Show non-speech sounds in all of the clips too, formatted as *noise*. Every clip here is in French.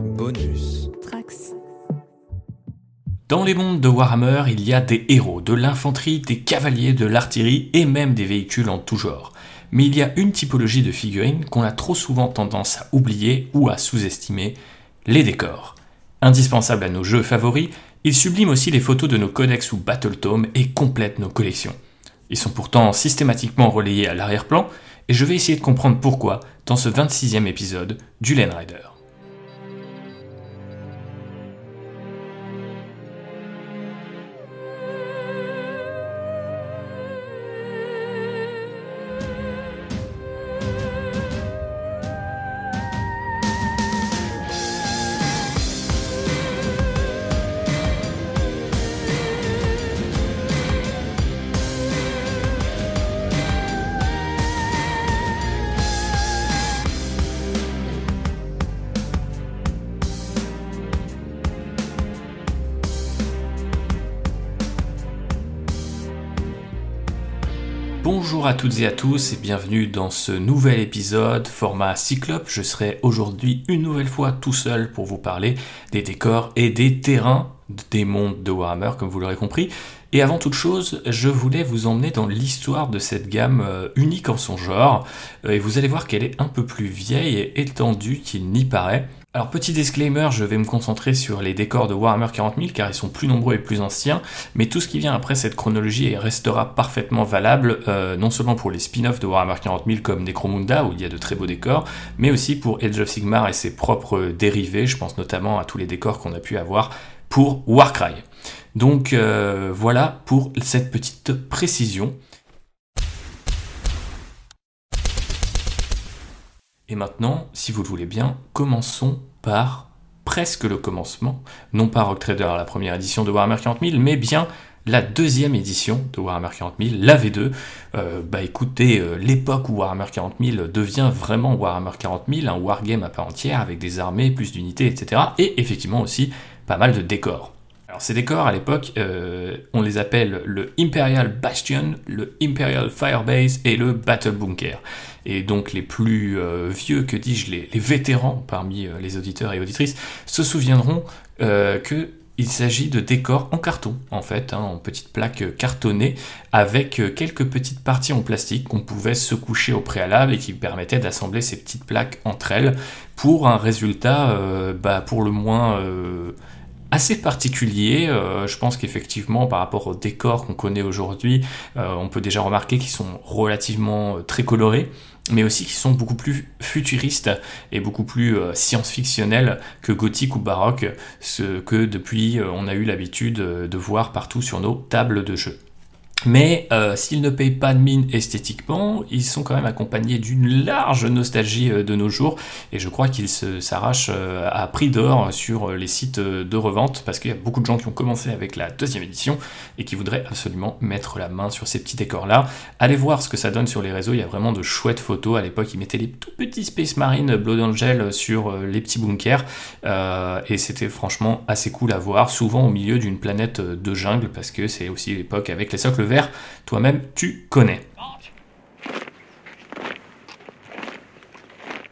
Bonus. Trax. Dans les mondes de Warhammer, il y a des héros, de l'infanterie, des cavaliers, de l'artillerie et même des véhicules en tout genre. Mais il y a une typologie de figurines qu'on a trop souvent tendance à oublier ou à sous-estimer, les décors. Indispensables à nos jeux favoris, ils subliment aussi les photos de nos codex ou battletomes et complètent nos collections. Ils sont pourtant systématiquement relayés à l'arrière-plan, et je vais essayer de comprendre pourquoi dans ce 26e épisode du Len Rider. Toutes et à tous et bienvenue dans ce nouvel épisode format Cyclope. Je serai aujourd'hui une nouvelle fois tout seul pour vous parler des décors et des terrains des mondes de Warhammer comme vous l'aurez compris. Et avant toute chose, je voulais vous emmener dans l'histoire de cette gamme euh, unique en son genre Euh, et vous allez voir qu'elle est un peu plus vieille et étendue qu'il n'y paraît. Alors petit disclaimer, je vais me concentrer sur les décors de Warhammer 40 000 car ils sont plus nombreux et plus anciens, mais tout ce qui vient après cette chronologie restera parfaitement valable, euh, non seulement pour les spin-offs de Warhammer 40 000 comme Necromunda où il y a de très beaux décors, mais aussi pour Age of Sigmar et ses propres dérivés, je pense notamment à tous les décors qu'on a pu avoir pour Warcry. Donc euh, voilà pour cette petite précision. Et maintenant, si vous le voulez bien, commençons par presque le commencement, non pas Rock Trader, la première édition de Warhammer 40 000, mais bien la deuxième édition de Warhammer 40 000, la V2. Euh, bah écoutez, euh, l'époque où Warhammer 40 000 devient vraiment Warhammer 40 000, un wargame à part entière avec des armées, plus d'unités, etc. Et effectivement aussi pas mal de décors. Alors ces décors à l'époque, euh, on les appelle le Imperial Bastion, le Imperial Firebase et le Battle Bunker. Et donc les plus euh, vieux, que dis-je, les, vétérans parmi euh, les auditeurs et auditrices, se souviendront euh, que il s'agit de décors en carton, en fait, hein, en petites plaques cartonnées, avec quelques petites parties en plastique qu'on pouvait se coucher au préalable et qui permettaient d'assembler ces petites plaques entre elles pour un résultat, bah, pour le moins assez particulier. Je pense qu'effectivement, par rapport aux décors qu'on connaît aujourd'hui, on peut déjà remarquer qu'ils sont relativement très colorés mais aussi qui sont beaucoup plus futuristes et beaucoup plus euh, science-fictionnels que gothique ou baroque, ce que depuis euh, on a eu l'habitude euh, de voir partout sur nos tables de jeu. Mais euh, s'ils ne payent pas de mine esthétiquement, ils sont quand même accompagnés d'une large nostalgie euh, de nos jours, et je crois qu'ils s'arrachent euh, à prix d'or sur les sites de revente, parce qu'il y a beaucoup de gens qui ont commencé avec la deuxième édition et qui voudraient absolument mettre la main sur ces petits décors-là. Allez voir ce que ça donne sur les réseaux, il y a vraiment de chouettes photos. À l'époque, ils mettaient les tout petits Space Marine Blood Angel sur les petits bunkers, et c'était franchement assez cool à voir, souvent au milieu d'une planète de jungle, parce que c'est aussi l'époque avec les socles toi-même tu connais.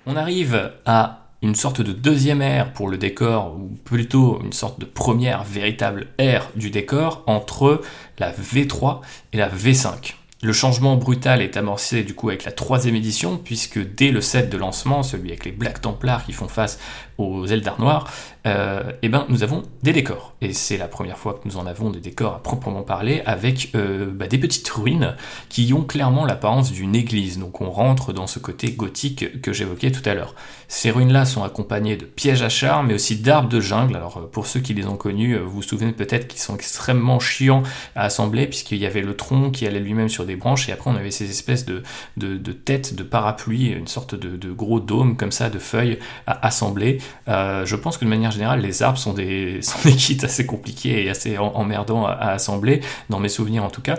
On arrive à une sorte de deuxième ère pour le décor, ou plutôt une sorte de première véritable ère du décor entre la V3 et la V5. Le changement brutal est amorcé du coup avec la troisième édition, puisque dès le set de lancement, celui avec les Black Templars qui font face aux Eldar Noirs, euh, eh ben, nous avons des décors. Et c'est la première fois que nous en avons des décors à proprement parler, avec euh, bah, des petites ruines qui ont clairement l'apparence d'une église. Donc on rentre dans ce côté gothique que j'évoquais tout à l'heure. Ces ruines-là sont accompagnées de pièges à char, mais aussi d'arbres de jungle. Alors euh, pour ceux qui les ont connus, euh, vous vous souvenez peut-être qu'ils sont extrêmement chiants à assembler, puisqu'il y avait le tronc qui allait lui-même sur des branches, et après on avait ces espèces de, de, têtes de parapluie, une sorte de gros dôme comme ça, de feuilles à assembler. Euh, je pense que de manière générale, les arbres sont des, *laughs* sont kits assez compliqués et assez emmerdants à, assembler, dans mes souvenirs en tout cas.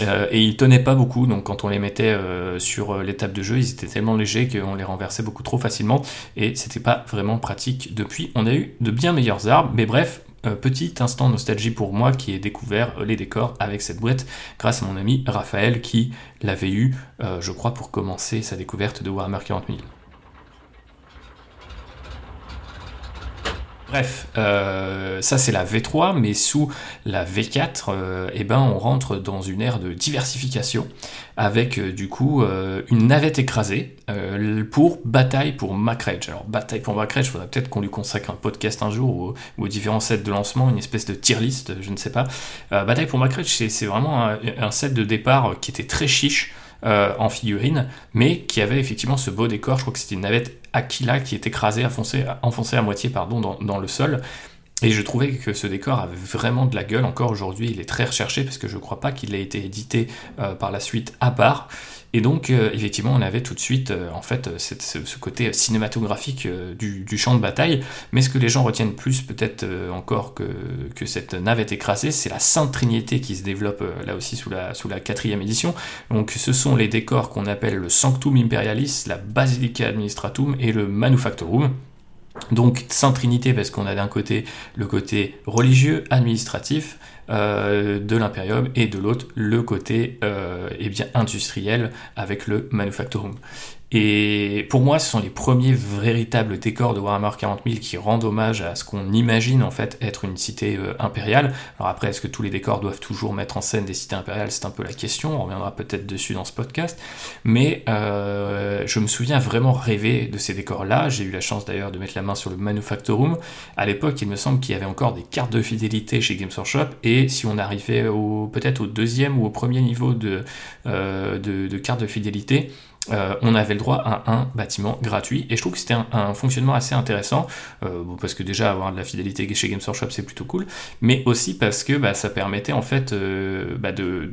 Euh, et ils tenaient pas beaucoup, donc quand on les mettait euh, sur les tables de jeu, ils étaient tellement légers qu'on les renversait beaucoup trop facilement, et c'était pas vraiment pratique. Depuis, on a eu de bien meilleurs arbres, mais bref, petit instant nostalgie pour moi qui ai découvert les décors avec cette boîte grâce à mon ami Raphaël qui l'avait eu, je crois, pour commencer sa découverte de Warhammer 40 Bref, euh, ça c'est la V3, mais sous la V4, euh, eh ben, on rentre dans une ère de diversification avec euh, du coup une navette écrasée pour Bataille pour Macrage. Alors Bataille pour Macrage, il faudrait peut-être qu'on lui consacre un podcast un jour ou, aux différents sets de lancement, une espèce de tier list, je ne sais pas. Bataille pour Macrage, c'est vraiment un, un, set de départ qui était très chiche. En figurine, mais qui avait effectivement ce beau décor. Je crois que c'était une navette Aquila qui est écrasé, enfoncé, enfoncé à moitié pardon, dans, le sol. Et je trouvais que ce décor avait vraiment de la gueule. Encore aujourd'hui, il est très recherché parce que je ne crois pas qu'il ait été édité euh, par la suite à part. Et donc, euh, effectivement, on avait tout de suite, euh, en fait, ce, côté cinématographique du, champ de bataille. Mais ce que les gens retiennent plus, peut-être encore que, que, cette navette écrasée, c'est la Sainte Trinité qui se développe là aussi sous la, sous la quatrième édition. Donc, ce sont les décors qu'on appelle le Sanctum Imperialis, la Basilica Administratum et le Manufactorum. Donc Sainte Trinité parce qu'on a d'un côté le côté religieux, administratif euh, de l'impérium et de l'autre le côté euh, eh industriel avec le manufactorum. Et pour moi, ce sont les premiers véritables décors de Warhammer 40 000 qui rendent hommage à ce qu'on imagine en fait être une cité euh, impériale. Alors après, est-ce que tous les décors doivent toujours mettre en scène des cités impériales? C'est un peu la question. On reviendra peut-être dessus dans ce podcast. Mais euh, je me souviens vraiment rêver de ces décors-là. J'ai eu la chance d'ailleurs de mettre la main sur le Manufactorum. À l'époque, il me semble qu'il y avait encore des cartes de fidélité chez Games Workshop. Et si on arrivait peut-être au deuxième ou au premier niveau de, euh, de, de cartes de fidélité, euh, on avait le droit à un bâtiment gratuit. Et je trouve que c'était un, fonctionnement assez intéressant, euh, parce que déjà avoir de la fidélité chez Games Workshop c'est plutôt cool, mais aussi parce que bah, ça permettait en fait euh, bah, de,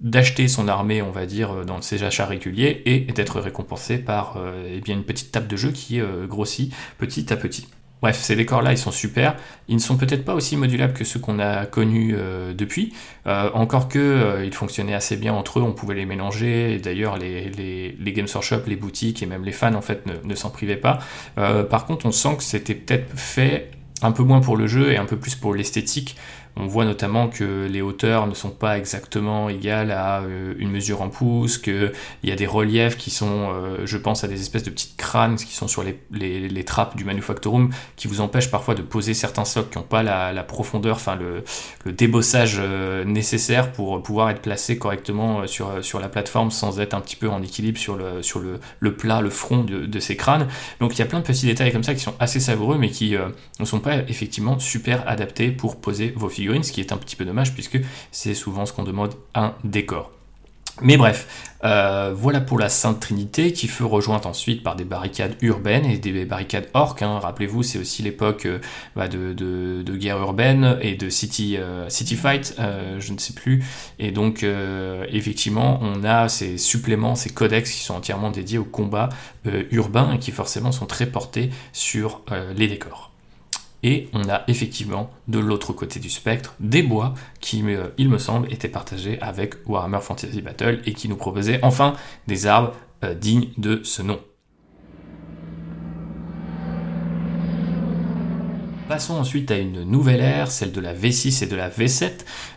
d'acheter son armée, on va dire, dans ses achats réguliers et d'être récompensé par eh bien une petite table de jeu qui grossit petit à petit. Bref, ces décors-là, ils sont super. Ils ne sont peut-être pas aussi modulables que ceux qu'on a connus euh, depuis. Euh, encore que euh, ils fonctionnaient assez bien entre eux, on pouvait les mélanger. D'ailleurs, les, les, les, Games Workshop, les boutiques et même les fans en fait ne, ne s'en privaient pas. par contre, on sent que c'était peut-être fait un peu moins pour le jeu et un peu plus pour l'esthétique. On voit notamment que les hauteurs ne sont pas exactement égales à euh, une mesure en pouces, qu'il y a des reliefs qui sont, euh, je pense à des espèces de petites crânes qui sont sur les, trappes du Manufactorum, qui vous empêchent parfois de poser certains socles qui n'ont pas la, profondeur, enfin le, débossage euh, nécessaire pour pouvoir être placé correctement sur, la plateforme sans être un petit peu en équilibre sur le, plat, le front de, de, ces crânes. Donc il y a plein de petits détails comme ça qui sont assez savoureux, mais qui ne sont pas effectivement super adaptés pour poser vos figures ce qui est un petit peu dommage puisque c'est souvent ce qu'on demande un décor. Mais bref, euh, voilà pour la Sainte Trinité qui fut rejointe ensuite par des barricades urbaines et des barricades orques. Hein. Rappelez-vous, c'est aussi l'époque euh, bah, de, guerre urbaine et de city, euh, city fight, je ne sais plus. Et donc, effectivement, on a ces suppléments, ces codex qui sont entièrement dédiés au combat urbain et qui forcément sont très portés sur les décors. Et on a effectivement de l'autre côté du spectre des bois qui, euh, il me semble, étaient partagés avec Warhammer Fantasy Battle et qui nous proposaient enfin des arbres euh, dignes de ce nom. Passons ensuite à une nouvelle ère, celle de la V6 et de la V7,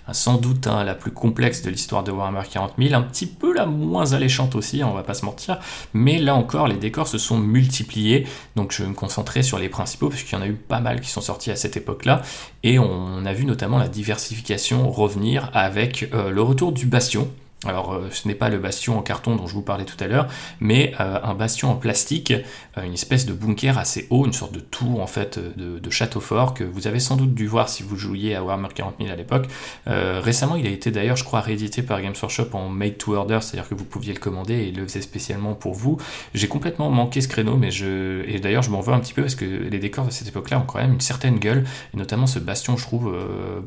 hein, sans doute hein, la plus complexe de l'histoire de Warhammer 40 000, un petit peu la moins alléchante aussi, hein, on va pas se mentir, mais là encore les décors se sont multipliés, donc je vais me concentrer sur les principaux, parce qu'il y en a eu pas mal qui sont sortis à cette époque-là, et on a vu notamment la diversification revenir avec euh, le retour du Bastion, alors euh, ce n'est pas le bastion en carton dont je vous parlais tout à l'heure, mais euh, un bastion en plastique, euh, une espèce de bunker assez haut, une sorte de tour en fait de, château fort que vous avez sans doute dû voir si vous jouiez à Warhammer 40 000 à l'époque. récemment il a été d'ailleurs je crois réédité par Games Workshop en made to order, c'est-à-dire que vous pouviez le commander et il le faisait spécialement pour vous. J'ai complètement manqué ce créneau, mais je et d'ailleurs je m'en veux un petit peu parce que les décors de cette époque-là ont quand même une certaine gueule et notamment ce bastion je trouve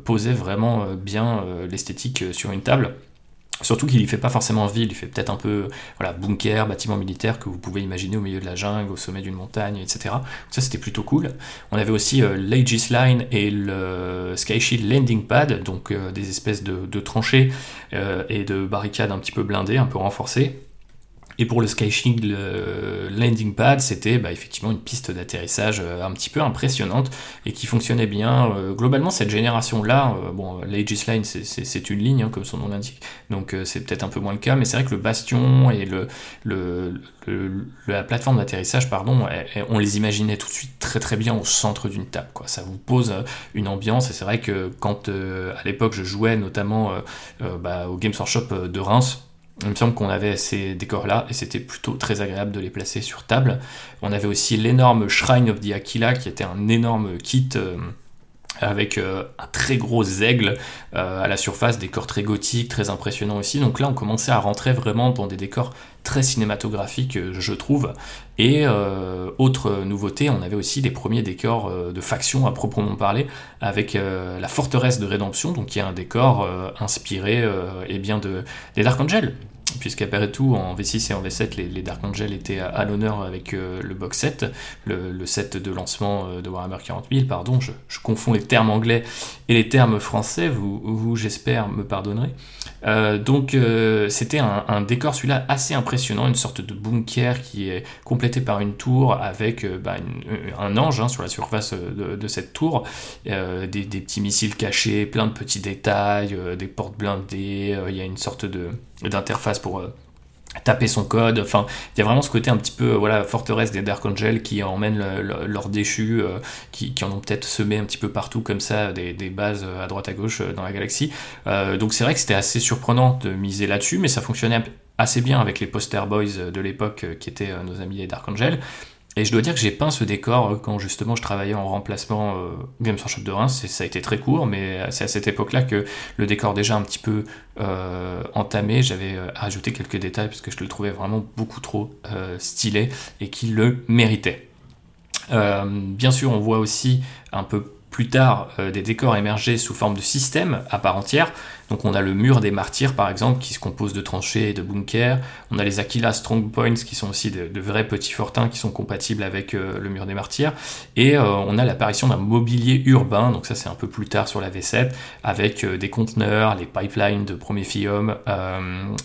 posait vraiment bien l'esthétique sur une table. Surtout qu'il ne fait pas forcément ville, il fait peut-être un peu voilà, bunker, bâtiment militaire que vous pouvez imaginer au milieu de la jungle, au sommet d'une montagne, etc. Ça c'était plutôt cool. On avait aussi euh, l'Aegis Line et le Sky Shield Landing Pad, donc euh, des espèces de, tranchées euh, et de barricades un petit peu blindées, un peu renforcées. Et pour le Sky Landing Pad, c'était bah, effectivement une piste d'atterrissage euh, un petit peu impressionnante et qui fonctionnait bien. Euh, globalement, cette génération-là, euh, bon, l'Aegis Line, c'est une ligne, hein, comme son nom l'indique, donc c'est peut-être un peu moins le cas, mais c'est vrai que le Bastion et le, la plateforme d'atterrissage, pardon, on les imaginait tout de suite très très bien au centre d'une table. Quoi. Ça vous pose une ambiance, et c'est vrai que quand à l'époque je jouais notamment bah, au Games Workshop de Reims, il me semble qu'on avait ces décors-là et c'était plutôt très agréable de les placer sur table. On avait aussi l'énorme Shrine of the Aquila qui était un énorme kit euh, avec euh, un très gros aigle euh, à la surface, décor très gothique, très impressionnant aussi. Donc là, on commençait à rentrer vraiment dans des décors très cinématographiques, je trouve. Et autre nouveauté, on avait aussi des premiers décors de faction à proprement parler, avec la forteresse de rédemption, donc qui est un décor inspiré eh bien de, des Dark Angel puisqu'après tout, en V6 et en V7, les, Dark Angel étaient à, l'honneur avec euh, le box set, le, set de lancement euh, de Warhammer 40 000, pardon, je, confonds les termes anglais et les termes français, vous, vous j'espère, me pardonnerez. Euh, donc c'était un, décor celui-là assez impressionnant, une sorte de bunker qui est complété par une tour avec bah, un ange hein, sur la surface de, cette tour, des, des, petits missiles cachés, plein de petits détails, des portes blindées, il y a une sorte de d'interface pour euh, taper son code. Enfin, il y a vraiment ce côté un petit peu voilà forteresse des Dark Angel qui emmènent leurs déchus, euh, qui, en ont peut-être semé un petit peu partout comme ça des, bases à droite à gauche euh, dans la galaxie. donc c'est vrai que c'était assez surprenant de miser là-dessus, mais ça fonctionnait assez bien avec les poster boys de l'époque qui étaient nos amis les Dark Angel. Et je dois dire que j'ai peint ce décor euh, quand justement je travaillais en remplacement euh, Games Workshop de Reims. Ça a été très court, mais c'est à cette époque-là que le décor déjà un petit peu euh, entamé, j'avais rajouté quelques détails parce que je le trouvais vraiment beaucoup trop stylé et qu'il le méritait. bien sûr, on voit aussi un peu plus tard des décors émerger sous forme de système à part entière. Donc on a le mur des martyrs par exemple qui se compose de tranchées et de bunkers. On a les Aquila Strong Points qui sont aussi de, vrais petits fortins qui sont compatibles avec euh, le mur des martyrs. Et euh, on a l'apparition d'un mobilier urbain, donc ça c'est un peu plus tard sur la V7, avec euh, des conteneurs, les pipelines de Prometheum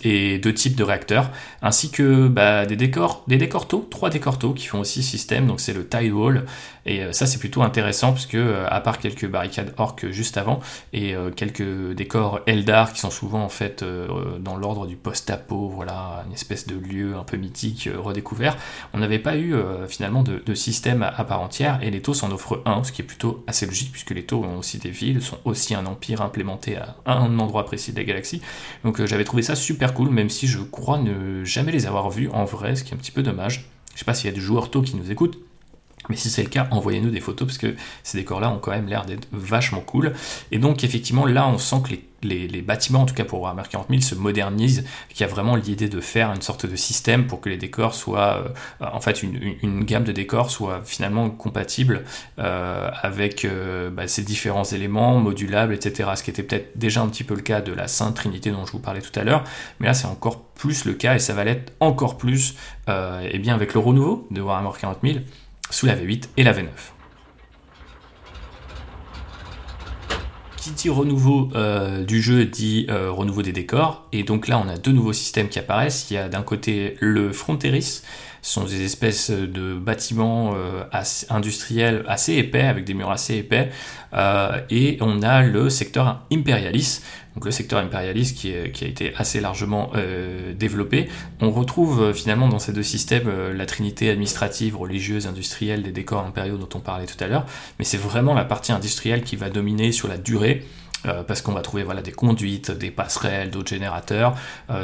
et deux types de réacteurs, ainsi que bah, des décors, des décors taux, trois décors taux qui font aussi système. Donc c'est le Tide Wall et ça c'est plutôt intéressant parce que à part quelques barricades orques juste avant et quelques décors Eldar qui sont souvent en fait euh, dans l'ordre du post-apo, voilà, une espèce de lieu un peu mythique euh, redécouvert. On n'avait pas eu euh, finalement de, système à, part entière et les taux en offrent un, ce qui est plutôt assez logique puisque les taux ont aussi des villes, sont aussi un empire implémenté à un endroit précis de la galaxie. Donc j'avais trouvé ça super cool, même si je crois ne jamais les avoir vus en vrai, ce qui est un petit peu dommage. Je sais pas s'il y a des joueurs taux qui nous écoutent, mais si c'est le cas, envoyez-nous des photos parce que ces décors-là ont quand même l'air d'être vachement cool. Et donc effectivement, là, on sent que les, bâtiments, en tout cas pour Warhammer 40 000, se modernisent, qu'il y a vraiment l'idée de faire une sorte de système pour que les décors soient, euh, en fait, une, gamme de décors soit finalement compatible euh, avec euh, bah, ces différents éléments modulables, etc. Ce qui était peut-être déjà un petit peu le cas de la Sainte Trinité dont je vous parlais tout à l'heure, mais là c'est encore plus le cas et ça va l'être encore plus, eh bien avec le renouveau de Warhammer 40 000 sous la V8 et la V9. Qui renouveau euh, du jeu dit euh, renouveau des décors, et donc là on a deux nouveaux systèmes qui apparaissent. Il y a d'un côté le Fronteris, sont des espèces de bâtiments euh, industriels assez épais, avec des murs assez épais, et on a le secteur Imperialis, donc le secteur impérialiste qui, a été assez largement euh, développé. On retrouve euh, finalement dans ces deux systèmes euh, la trinité administrative, religieuse, industrielle des décors impériaux dont on parlait tout à l'heure, mais c'est vraiment la partie industrielle qui va dominer sur la durée. Parce qu'on va trouver voilà, des conduites, des passerelles, d'autres générateurs.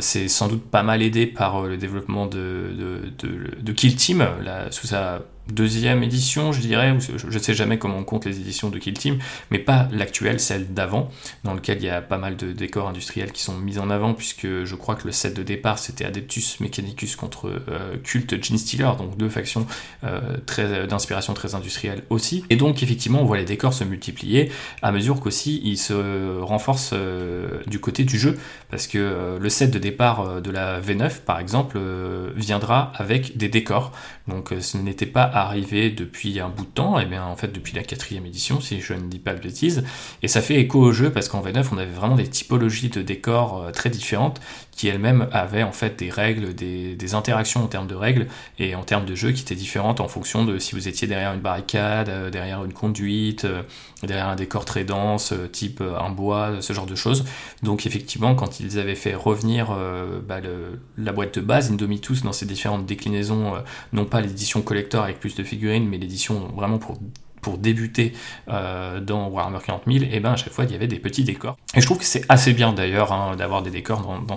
c'est sans doute pas mal aidé par le développement de, de, Kill Team, sous sa deuxième édition, je dirais, je ne sais jamais comment on compte les éditions de Kill Team, mais pas l'actuelle, celle d'avant, dans lequel il y a pas mal de décors industriels qui sont mis en avant, puisque je crois que le set de départ c'était Adeptus Mechanicus contre euh, Cult Gene Stealer, donc deux factions euh, très d'inspiration très industrielle aussi. Et donc effectivement on voit les décors se multiplier à mesure qu'aussi ils se renforcent euh, du côté du jeu, parce que le set de départ de la V9 par exemple viendra avec des décors, donc ce n'était pas arrivé depuis un bout de temps, et bien en fait depuis la quatrième édition, si je ne dis pas de bêtises, et ça fait écho au jeu parce qu'en V9 on avait vraiment des typologies de décors euh, très différentes qui elles-mêmes avaient en fait des règles, des, interactions en termes de règles et en termes de jeu qui étaient différentes en fonction de si vous étiez derrière une barricade, euh, derrière une conduite, euh, derrière un décor très dense, type un bois, ce genre de choses. Donc effectivement, quand ils avaient fait revenir bah, la boîte de base, Indomitus, dans ses différentes déclinaisons, non pas l'édition collector avec plus de figurines, mais l'édition vraiment pour pour débuter euh, dans Warhammer 40 000, et ben à chaque fois il y avait des petits décors. Et je trouve que c'est assez bien d'ailleurs hein, d'avoir des décors dans, dans,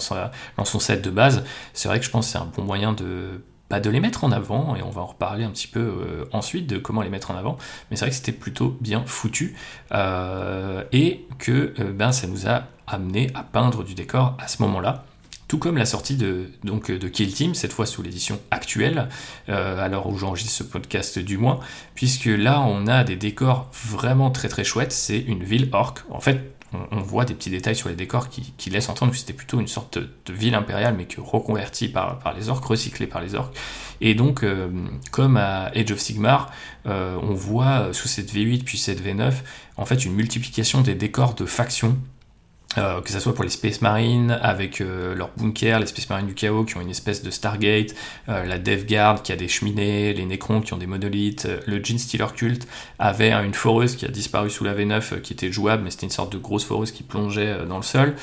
son set de base. C'est vrai que je pense que c'est un bon moyen de de les mettre en avant, et on va en reparler un petit peu euh, ensuite de comment les mettre en avant, mais c'est vrai que c'était plutôt bien foutu, euh, et que ben, ça nous a amené à peindre du décor à ce moment-là tout comme la sortie de, donc, de Kill Team, cette fois sous l'édition actuelle, euh, à l'heure où j'enregistre ce podcast du moins, puisque là on a des décors vraiment très très chouettes, c'est une ville orque. En fait, on, voit des petits détails sur les décors qui, laissent entendre que c'était plutôt une sorte de, ville impériale, mais que reconvertie par, par les orques, recyclée par les orques. Et donc, euh, comme à Age of Sigmar, euh, on voit sous cette V8 puis cette V9, en fait, une multiplication des décors de factions euh, que ce soit pour les Space Marines avec euh, leur bunker, les Space Marines du chaos qui ont une espèce de Stargate, euh, la Death Guard qui a des cheminées, les Necrons qui ont des monolithes, le Gene Stealer Cult avait une foreuse qui a disparu sous la V9 qui était jouable mais c'était une sorte de grosse foreuse qui plongeait dans le sol.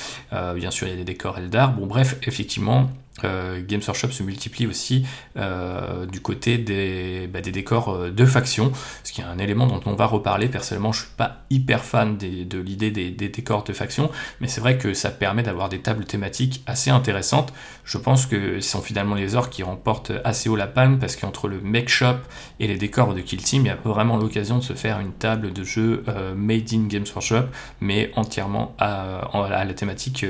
bien sûr il y a des décors Eldar. Bon bref, effectivement euh, Games Workshop se multiplie aussi euh, du côté des, bah, décors euh, de faction, ce qui est un élément dont on va reparler. Personnellement, je suis pas hyper fan de l'idée des, décors de faction, mais c'est vrai que ça permet d'avoir des tables thématiques assez intéressantes. Je pense que ce sont finalement les orques qui remportent assez haut la palme parce qu'entre le make shop et les décors de Kill Team, il y a vraiment l'occasion de se faire une table de jeu made in Games Workshop, mais entièrement à, à la thématique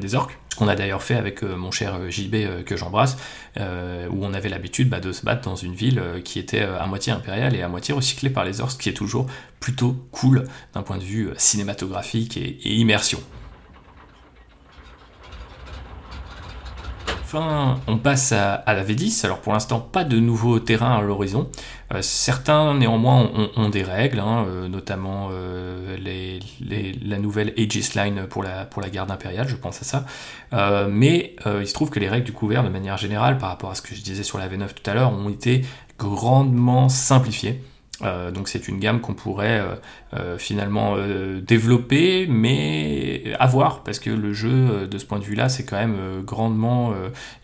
des orques qu'on a d'ailleurs fait avec euh, mon cher euh, JB euh, que j'embrasse, où on avait l'habitude bah, de se battre dans une ville qui était à moitié impériale et à moitié recyclée par les orques, ce qui est toujours plutôt cool d'un point de vue cinématographique et immersion. On passe à, la V10. Alors pour l'instant, pas de nouveaux terrains à l'horizon. Euh, certains néanmoins ont, des règles, hein, euh, notamment euh, la nouvelle Aegis Line pour la, pour la garde impériale, je pense à ça. mais il se trouve que les règles du couvert, de manière générale, par rapport à ce que je disais sur la V9 tout à l'heure, ont été grandement simplifiées. Euh, donc c'est une gamme qu'on pourrait euh, euh, finalement développer, mais avoir, parce que le jeu, de ce point de vue-là, c'est quand même grandement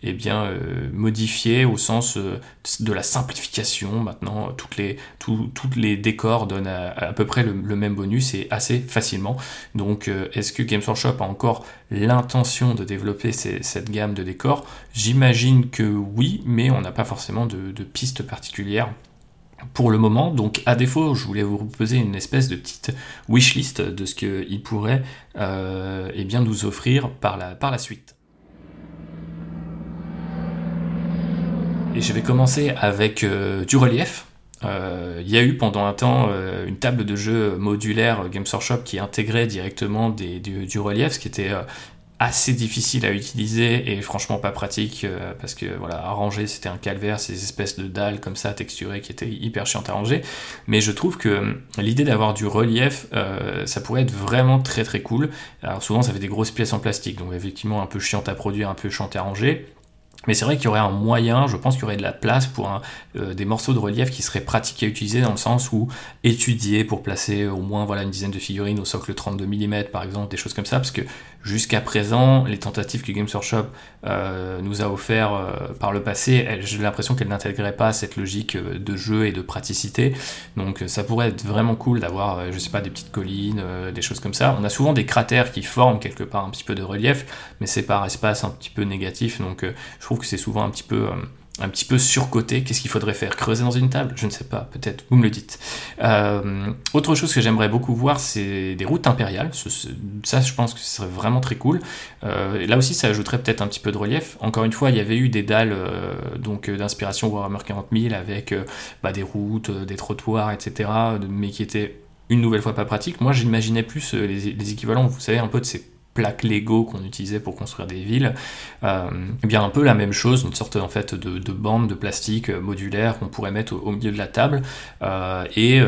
eh bien, modifié au sens de la simplification. Maintenant, toutes les, toutes les décors donnent à, peu près le, même bonus et assez facilement. Donc est-ce que Games Workshop a encore l'intention de développer cette gamme de décors? J'imagine que oui, mais on n'a pas forcément de, de pistes particulières pour le moment. Donc à défaut, je voulais vous proposer une espèce de petite wishlist de ce qu'il pourrait euh, eh bien, nous offrir par la, par la suite. Et je vais commencer avec euh, du relief. Euh, il y a eu pendant un temps une table de jeu modulaire Games Workshop qui intégrait directement des, du, relief, ce qui était assez difficile à utiliser et franchement pas pratique euh, parce que voilà à ranger c'était un calvaire ces espèces de dalles comme ça texturées qui étaient hyper chiantes à ranger. Mais je trouve que euh, l'idée d'avoir du relief euh, ça pourrait être vraiment très très cool. Alors souvent ça fait des grosses pièces en plastique donc effectivement un peu chiante à produire un peu chiante à ranger. Mais c'est vrai qu'il y aurait un moyen, je pense qu'il y aurait de la place pour des morceaux de relief qui seraient pratiques à utiliser dans le sens où étudier pour placer au moins voilà une dizaine de figurines au socle 32 mm par exemple, des choses comme ça, parce que Jusqu'à présent, les tentatives que Games Workshop euh, nous a offert euh, par le passé, j'ai l'impression qu'elles n'intégraient pas cette logique euh, de jeu et de praticité. Donc ça pourrait être vraiment cool d'avoir, je sais pas, des petites collines, des choses comme ça. On a souvent des cratères qui forment quelque part un petit peu de relief, mais c'est par espace un petit peu négatif. Donc je trouve que c'est souvent un petit peu un petit peu surcoté. Qu'est-ce qu'il faudrait faire? Creuser dans une table? Je ne sais pas, peut-être, vous me le dites. Euh, autre chose que j'aimerais beaucoup voir, c'est des routes impériales. Ça, je pense que ce serait vraiment très cool. Euh, là aussi, ça ajouterait peut-être un petit peu de relief. Encore une fois, il y avait eu des dalles euh, donc d'inspiration Warhammer 40 000 avec bah, des routes, des trottoirs, etc., mais qui étaient une nouvelle fois pas pratiques. Moi, j'imaginais plus les, les, équivalents, vous savez, un peu de ces plaques Lego qu'on utilisait pour construire des villes, euh, eh bien un peu la même chose, une sorte en fait de, de bande de plastique euh, modulaire qu'on pourrait mettre au, milieu de la table euh, et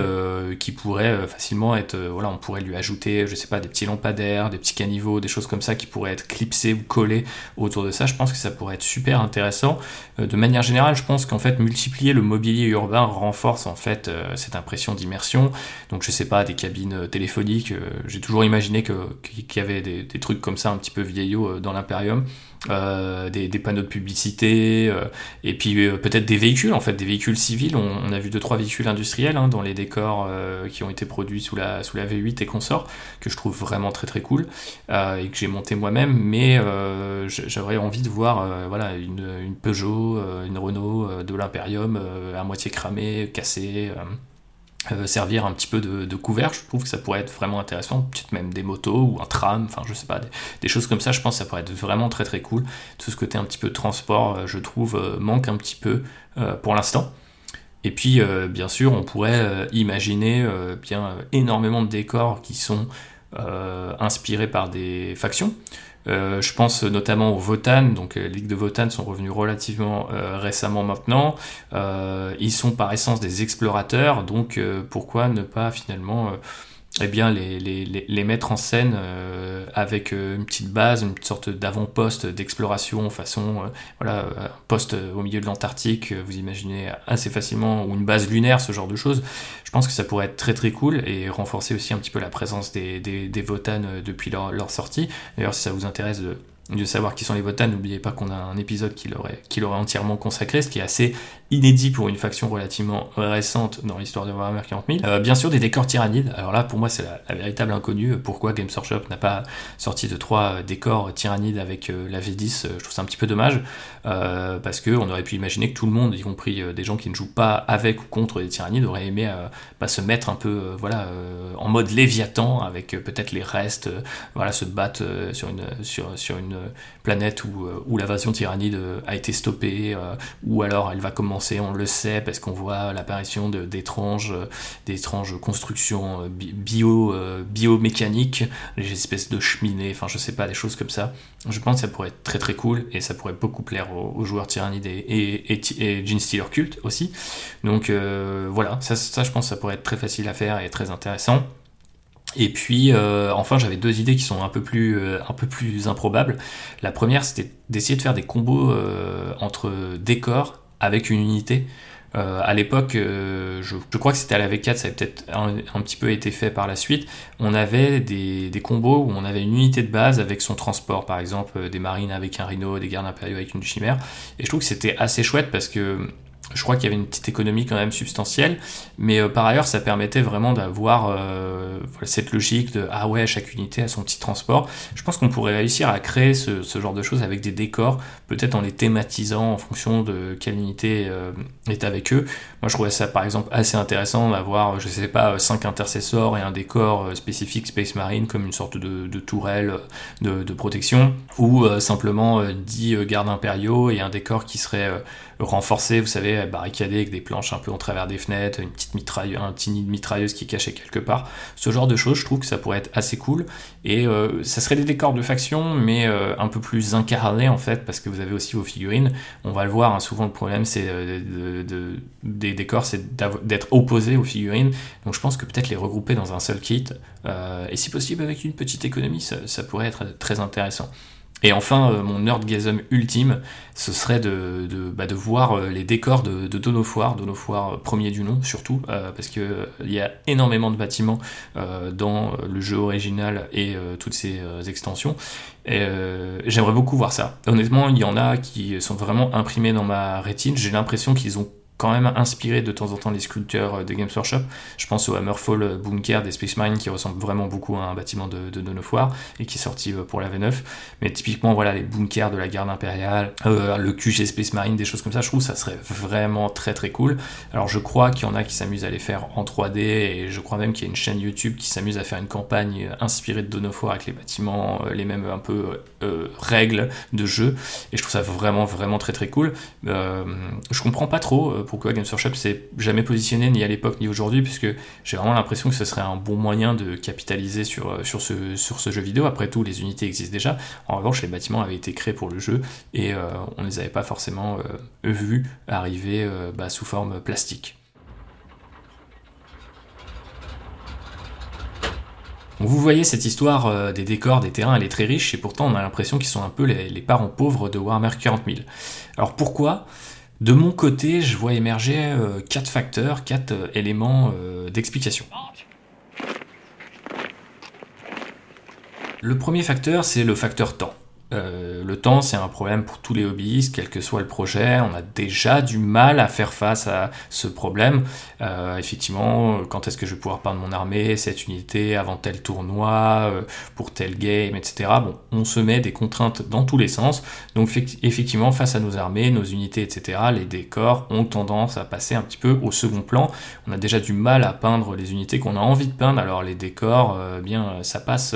qui pourrait facilement être, voilà, on pourrait lui ajouter, je sais pas, des petits lampadaires, des petits caniveaux, des choses comme ça qui pourraient être clipsés ou collés autour de ça. Je pense que ça pourrait être super intéressant. de manière générale, je pense qu'en fait multiplier le mobilier urbain renforce en fait cette impression d'immersion. Donc je sais pas, des cabines téléphoniques. J'ai toujours imaginé qu'il y avait des trucs comme ça un petit peu vieillots euh, dans l'Imperium, euh, des, panneaux de publicité, euh, et puis peut-être des véhicules, en fait, des véhicules civils. On, a vu deux trois véhicules industriels hein, dans les décors qui ont été produits sous la, sous la V8 et consorts, que je trouve vraiment très très cool, et que j'ai monté moi-même, mais j'aurais envie de voir voilà, une Peugeot, une Renault de l'Imperium à moitié cramée, cassée. Euh, servir un petit peu de, couvert, je trouve que ça pourrait être vraiment intéressant, peut-être même des motos ou un tram, enfin je sais pas, des, choses comme ça, je pense que ça pourrait être vraiment très très cool. Tout ce côté un petit peu transport, euh, je trouve, euh, manque un petit peu pour l'instant. Et puis, bien sûr, on pourrait imaginer bien énormément de décors qui sont inspirés par des factions. Euh, je pense notamment aux Votan, donc les ligues de Votan sont revenus relativement euh, récemment maintenant. Euh, ils sont par essence des explorateurs, donc pourquoi ne pas finalement eh bien, les, les, les, mettre en scène euh, avec euh, une petite base, une sorte d'avant-poste d'exploration façon, euh, voilà, un poste au milieu de l'Antarctique, vous imaginez assez facilement, ou une base lunaire, ce genre de choses. Je pense que ça pourrait être très très cool et renforcer aussi un petit peu la présence des, des, des Votan depuis leur, leur sortie. D'ailleurs, si ça vous intéresse de de savoir qui sont les Votan, n'oubliez pas qu'on a un épisode qui l'aurait, qui l'aurait entièrement consacré, ce qui est assez inédit pour une faction relativement récente dans l'histoire de Warhammer 40 000. Euh, bien sûr, des décors tyrannides. Alors là, pour moi, c'est la, véritable inconnue. Pourquoi Games Workshop n'a pas sorti de trois décors tyrannides avec euh, la V10 Je trouve ça un petit peu dommage, euh, parce qu'on aurait pu imaginer que tout le monde, y compris des gens qui ne jouent pas avec ou contre les tyrannides, auraient aimé se mettre un peu voilà, en mode léviathan, avec peut-être les restes, voilà, se battre sur, une, sur, sur une planète où, où l'invasion tyrannide a été stoppée, ou alors elle va commencer on le sait, parce qu'on voit l'apparition d'étranges, d'étranges constructions euh, bio, euh, biomécaniques, les espèces de cheminées, enfin je sais pas, des choses comme ça. Je pense que ça pourrait être très très cool et ça pourrait beaucoup plaire aux, joueurs Tyrannide et, et, et, Gene Stealer Cult aussi. Donc euh, voilà, ça, ça je pense que ça pourrait être très facile à faire et très intéressant. Et puis, enfin, j'avais deux idées qui sont un peu plus, un peu plus improbables. La première, c'était d'essayer de faire des combos entre décors avec une unité. Euh, à l'époque, euh, je, crois que c'était à la V4, ça avait peut-être un, petit peu été fait par la suite. On avait des, des, combos où on avait une unité de base avec son transport, par exemple euh, des marines avec un rhino, des gardes impériaux avec une chimère. Et je trouve que c'était assez chouette parce que je crois qu'il y avait une petite économie quand même substantielle, mais euh, par ailleurs ça permettait vraiment d'avoir euh, cette logique de ah ouais chaque unité a son petit transport. Je pense qu'on pourrait réussir à créer ce, genre de choses avec des décors, peut-être en les thématisant en fonction de quelle unité euh, est avec eux. Moi je trouvais ça par exemple assez intéressant d'avoir je sais pas cinq intercesseurs et un décor spécifique Space Marine comme une sorte de, tourelle de, de, protection, ou simplement 10 gardes impériaux et un décor qui serait renforcé, vous savez, barricadé avec des planches un peu en travers des fenêtres, une petite mitrailleuse, un petit nid de mitrailleuse qui est caché quelque part. Ce genre de choses, je trouve que ça pourrait être assez cool. Et euh, ça serait des décors de faction, mais euh, un peu plus incarnés en fait, parce que vous avez aussi vos figurines. On va le voir, hein, souvent le problème c'est euh, de, des décors, c'est d'être opposés aux figurines. Donc je pense que peut-être les regrouper dans un seul kit, et si possible avec une petite économie, ça pourrait être très intéressant. Et enfin, euh, mon nerdgasm ultime, ce serait de, de, bah, de voir euh, les décors de, de Donofoire, Donofoire euh, premier du nom surtout, parce qu'il il y a énormément de bâtiments dans le jeu original et toutes ces extensions. Et j'aimerais beaucoup voir ça. Honnêtement, il y en a qui sont vraiment imprimés dans ma rétine. J'ai l'impression qu'ils ont quand même inspiré de temps en temps les sculpteurs de Games Workshop. Je pense au Hammerfall Bunker des Space Marine qui ressemble vraiment beaucoup à un bâtiment de, de et qui est sorti euh, pour la V9. Mais typiquement, voilà, les bunkers de la garde impériale, euh, le QG Space Marine, des choses comme ça, je trouve ça serait vraiment très très cool. Alors je crois qu'il y en a qui s'amusent à les faire en 3D et je crois même qu'il y a une chaîne YouTube qui s'amuse à faire une campagne inspirée de War avec les bâtiments, euh, les mêmes un peu règles de jeu. Et je trouve ça vraiment vraiment très très cool. je comprends pas trop pourquoi Games Workshop s'est jamais positionné ni à l'époque ni aujourd'hui, puisque j'ai vraiment l'impression que ce serait un bon moyen de capitaliser sur, sur, ce, sur ce jeu vidéo. Après tout, les unités existent déjà. En revanche, les bâtiments avaient été créés pour le jeu et on ne les avait pas forcément vus arriver bah, sous forme plastique. vous voyez cette histoire euh, des décors, des terrains, elle est très riche et pourtant on a l'impression qu'ils sont un peu les, parents pauvres de Warhammer 40 000. Alors pourquoi? De mon côté, je vois émerger euh, quatre facteurs, quatre euh, éléments d'explication. Le premier facteur, c'est le facteur temps. Euh, le temps, c'est un problème pour tous les hobbyistes, quel que soit le projet. On a déjà du mal à faire face à ce problème. Euh, effectivement, quand est-ce que je vais pouvoir peindre mon armée, cette unité, avant tel tournoi, euh, pour tel game, etc. Bon, on se met des contraintes dans tous les sens. Donc, effectivement, face à nos armées, nos unités, etc., les décors ont tendance à passer un petit peu au second plan. On a déjà du mal à peindre les unités qu'on a envie de peindre. Alors, les décors, bien, ça passe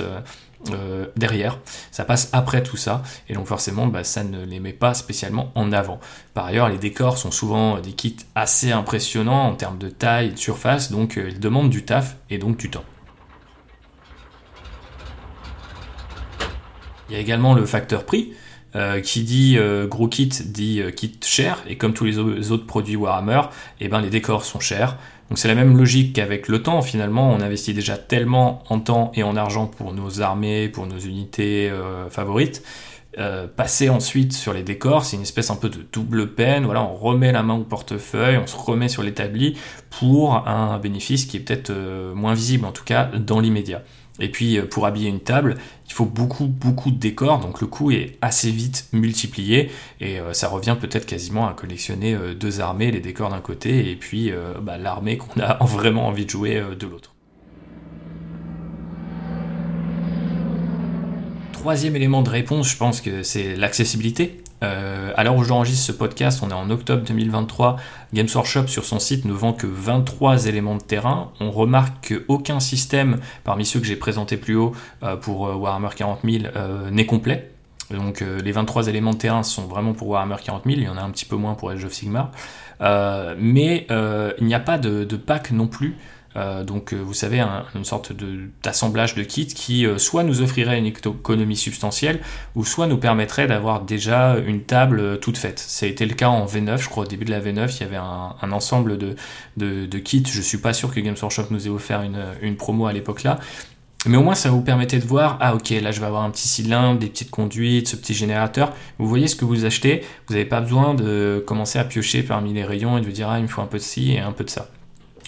euh, derrière, ça passe après tout ça, et donc forcément bah, ça ne les met pas spécialement en avant. Par ailleurs, les décors sont souvent des kits assez impressionnants en termes de taille de surface, donc euh, ils demandent du taf et donc du temps. Il y a également le facteur prix. Euh, qui dit gros kit dit kit cher, et comme tous les autres produits Warhammer, eh ben, les décors sont chers, donc c'est la même logique qu'avec le temps, finalement, on investit déjà tellement en temps et en argent pour nos armées, pour nos unités euh, favorites. Euh, passer ensuite sur les décors, c'est une espèce un peu de double peine. Voilà, on remet la main au portefeuille, on se remet sur l'établi pour un bénéfice qui est peut-être euh, moins visible, en tout cas dans l'immédiat. Et puis euh, pour habiller une table, il faut beaucoup beaucoup de décors, donc le coût est assez vite multiplié et euh, ça revient peut-être quasiment à collectionner euh, deux armées, les décors d'un côté et puis bah, l'armée qu'on a *laughs* vraiment envie de jouer de l'autre. Troisième élément de réponse, je pense que c'est l'accessibilité. Euh, à l'heure où j'enregistre ce podcast, on est en octobre 2023. Games Workshop sur son site ne vend que 23 éléments de terrain. On remarque qu'aucun système parmi ceux que j'ai présentés plus haut euh, pour euh, Warhammer 40 000 n'est complet. Donc les 23 éléments de terrain sont vraiment pour Warhammer 40 000, il y en a un petit peu moins pour Age of Sigmar. mais il n'y a pas de, de pack non plus euh, donc, euh, vous savez, une sorte d'assemblage de, kits qui euh, soit nous offrirait une économie substantielle, ou soit nous permettrait d'avoir déjà une table toute faite. Ça a été le cas en V9, je crois au début de la V9, il y avait un, ensemble de, kits. Je suis pas sûr que Games Workshop nous ait offert une, promo à l'époque là. Mais au moins, ça vous permettait de voir, ah ok, là je vais avoir un petit cylindre, des petites conduites, ce petit générateur. Vous voyez ce que vous achetez, vous n'avez pas besoin de commencer à piocher parmi les rayons et de vous dire, ah il me faut un peu de ci et un peu de ça.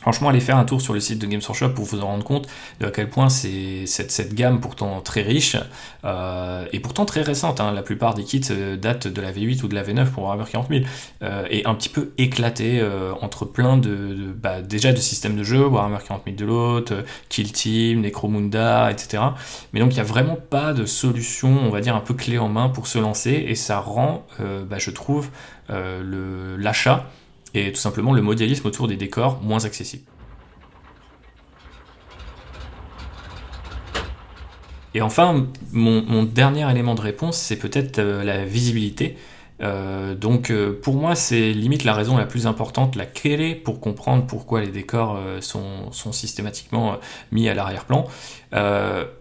Franchement, allez faire un tour sur le site de Games Workshop pour vous en rendre compte de à quel point c'est cette, gamme pourtant très riche euh, et pourtant très récente. Hein. La plupart des kits euh, datent de la V8 ou de la V9 pour Warhammer 40 000 euh, et un petit peu éclaté entre plein de, bah, déjà de systèmes de jeu, Warhammer 40 000 de l'autre, Kill Team, Necromunda, etc. Mais donc il n'y a vraiment pas de solution, on va dire un peu clé en main pour se lancer et ça rend, bah, je trouve, l'achat et tout simplement le modélisme autour des décors moins accessible. Et enfin, mon, dernier élément de réponse, c'est peut-être euh, la visibilité. Euh, donc euh, pour moi, c'est limite la raison la plus importante, la clé pour comprendre pourquoi les décors sont, sont, systématiquement mis à l'arrière-plan.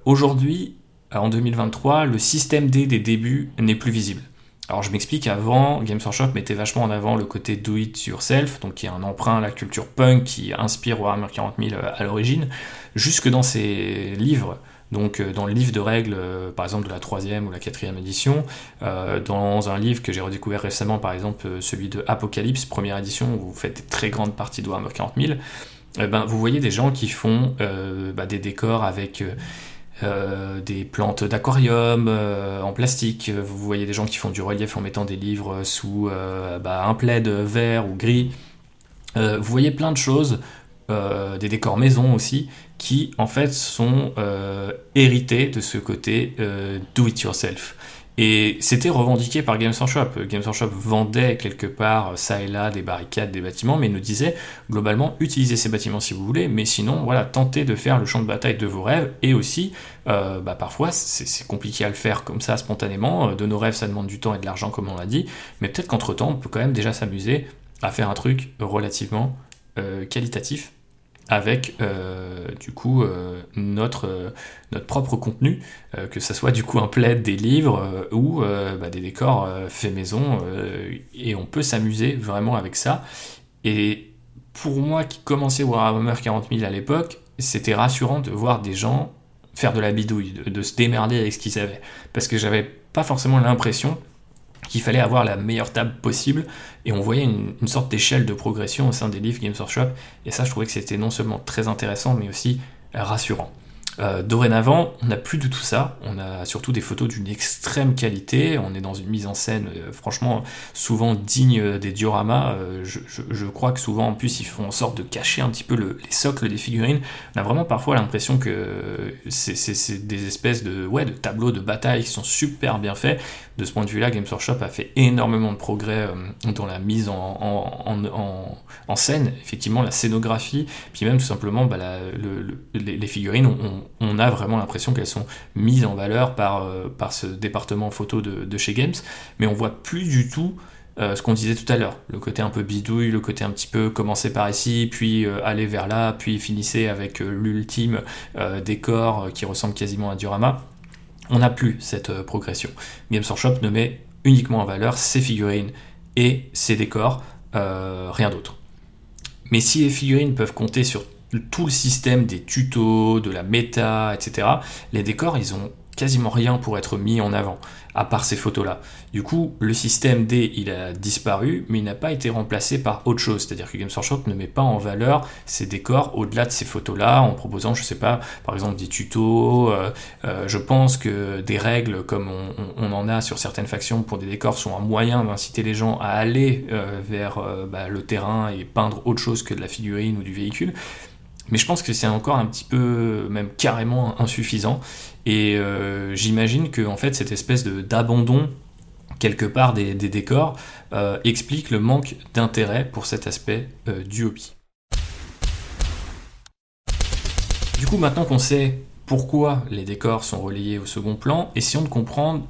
Aujourd'hui, en 2023, le système D des débuts n'est plus visible. Alors je m'explique, avant, Games Workshop mettait vachement en avant le côté do it yourself, donc qui est un emprunt à la culture punk qui inspire Warhammer 40 000 euh, à l'origine, jusque dans ses livres. Donc euh, dans le livre de règles, euh, par exemple de la troisième ou la quatrième édition, dans un livre que j'ai redécouvert récemment, par exemple celui de Apocalypse, première édition, où vous faites très grandes parties de Warhammer 40 000, ben, vous voyez des gens qui font bah, des décors avec des plantes d'aquarium euh, en plastique. Vous voyez des gens qui font du relief en mettant des livres sous euh, bah, un plaid vert ou gris. vous voyez plein de choses, des décors maison aussi, qui en fait sont hérités de ce côté do it yourself. Et c'était revendiqué par Games Workshop. Games Workshop vendait quelque part, ça et là, des barricades, des bâtiments, mais nous disait globalement utilisez ces bâtiments si vous voulez, mais sinon, voilà, tentez de faire le champ de bataille de vos rêves. Et aussi, euh, bah, parfois, c'est compliqué à le faire comme ça spontanément. De nos rêves, ça demande du temps et de l'argent, comme on l'a dit, mais peut-être qu'entre temps, on peut quand même déjà s'amuser à faire un truc relativement qualitatif avec euh, du coup euh, notre, euh, notre propre contenu, que ce soit du coup un plaid, des livres ou bah, des décors faits maison, et on peut s'amuser vraiment avec ça. Et pour moi qui commençais Warhammer 40 000 à l'époque, c'était rassurant de voir des gens faire de la bidouille, de, de se démerder avec ce qu'ils avaient, parce que j'avais pas forcément l'impression qu'il fallait avoir la meilleure table possible, et on voyait une, sorte d'échelle de progression au sein des livres Games Workshop, et ça je trouvais que c'était non seulement très intéressant, mais aussi rassurant. Euh, dorénavant, on n'a plus de tout ça. On a surtout des photos d'une extrême qualité. On est dans une mise en scène, euh, franchement, souvent digne des dioramas. Euh, je, crois que souvent, en plus, ils font en sorte de cacher un petit peu les socles des figurines. On a vraiment parfois l'impression que c'est des espèces de, ouais, de tableaux de bataille qui sont super bien faits. De ce point de vue-là, Games Workshop a fait énormément de progrès dans la mise en, scène. Effectivement, la scénographie, puis même tout simplement, bah, les, figurines on a vraiment l'impression qu'elles sont mises en valeur par, euh, ce département photo de, chez Games, mais on voit plus du tout euh, ce qu'on disait tout à l'heure, le côté un peu bidouille, le côté un petit peu commencer par ici, puis euh, aller vers là, puis finissez avec l'ultime décor qui ressemble quasiment à Diorama. On n'a plus cette progression. Games Workshop ne met uniquement en valeur ses figurines et ses décors, rien d'autre. Mais si les figurines peuvent compter sur tout le système des tutos, de la méta, etc., les décors, ils ont quasiment rien pour être mis en avant, à part ces photos-là. Du coup, le système D, il a disparu, mais il n'a pas été remplacé par autre chose. C'est-à-dire que Games Workshop ne met pas en valeur ces décors au-delà de ces photos-là, en proposant, je sais pas, par exemple des tutos. Euh, euh, je pense que des règles, comme on, en a sur certaines factions pour des décors, sont un moyen d'inciter les gens à aller euh, vers bah, le terrain et peindre autre chose que de la figurine ou du véhicule. Mais je pense que c'est encore un petit peu, même carrément insuffisant. Et euh, j'imagine que en fait, cette espèce d'abandon quelque part des, décors euh, explique le manque d'intérêt pour cet aspect euh, du hobby. Du coup, maintenant qu'on sait pourquoi les décors sont relayés au second plan, essayons de comprendre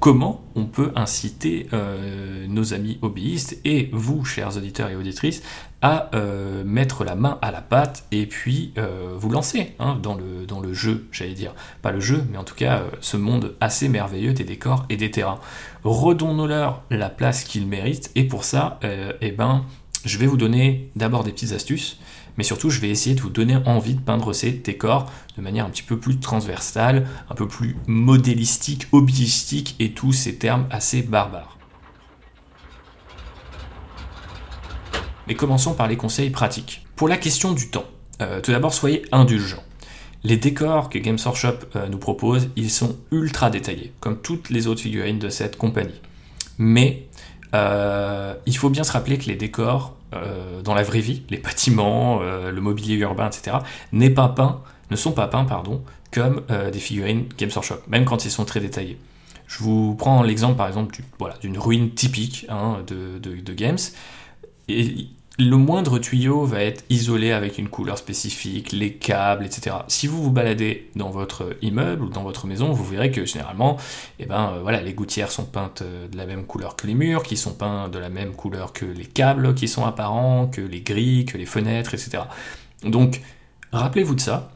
comment on peut inciter euh, nos amis hobbyistes et vous, chers auditeurs et auditrices, à euh, mettre la main à la pâte et puis euh, vous lancer hein, dans, le, jeu, j'allais dire. Pas le jeu, mais en tout cas ce monde assez merveilleux des décors et des terrains. Redonnons-leur la place qu'ils méritent et pour ça, eh ben, je vais vous donner d'abord des petites astuces mais surtout je vais essayer de vous donner envie de peindre ces décors de manière un petit peu plus transversale, un peu plus modélistique, hobbyistique et tous ces termes assez barbares. Mais commençons par les conseils pratiques. Pour la question du temps, euh, tout d'abord soyez indulgents. Les décors que Games Workshop euh, nous propose, ils sont ultra détaillés, comme toutes les autres figurines de cette compagnie. Mais euh, il faut bien se rappeler que les décors euh, dans la vraie vie, les bâtiments, euh, le mobilier urbain, etc., n'est pas peint, ne sont pas peints pardon, comme euh, des figurines Games Workshop, même quand ils sont très détaillés. Je vous prends l'exemple par exemple d'une ruine typique hein, de, de, de, Games. Et le moindre tuyau va être isolé avec une couleur spécifique, les câbles, etc. Si vous vous baladez dans votre immeuble ou dans votre maison, vous verrez que généralement, eh ben, euh, voilà, les gouttières sont peintes euh, de la même couleur que les murs, qui sont peints de la même couleur que les câbles qui sont apparents, que les grilles, que les fenêtres, etc. Donc, rappelez-vous de ça.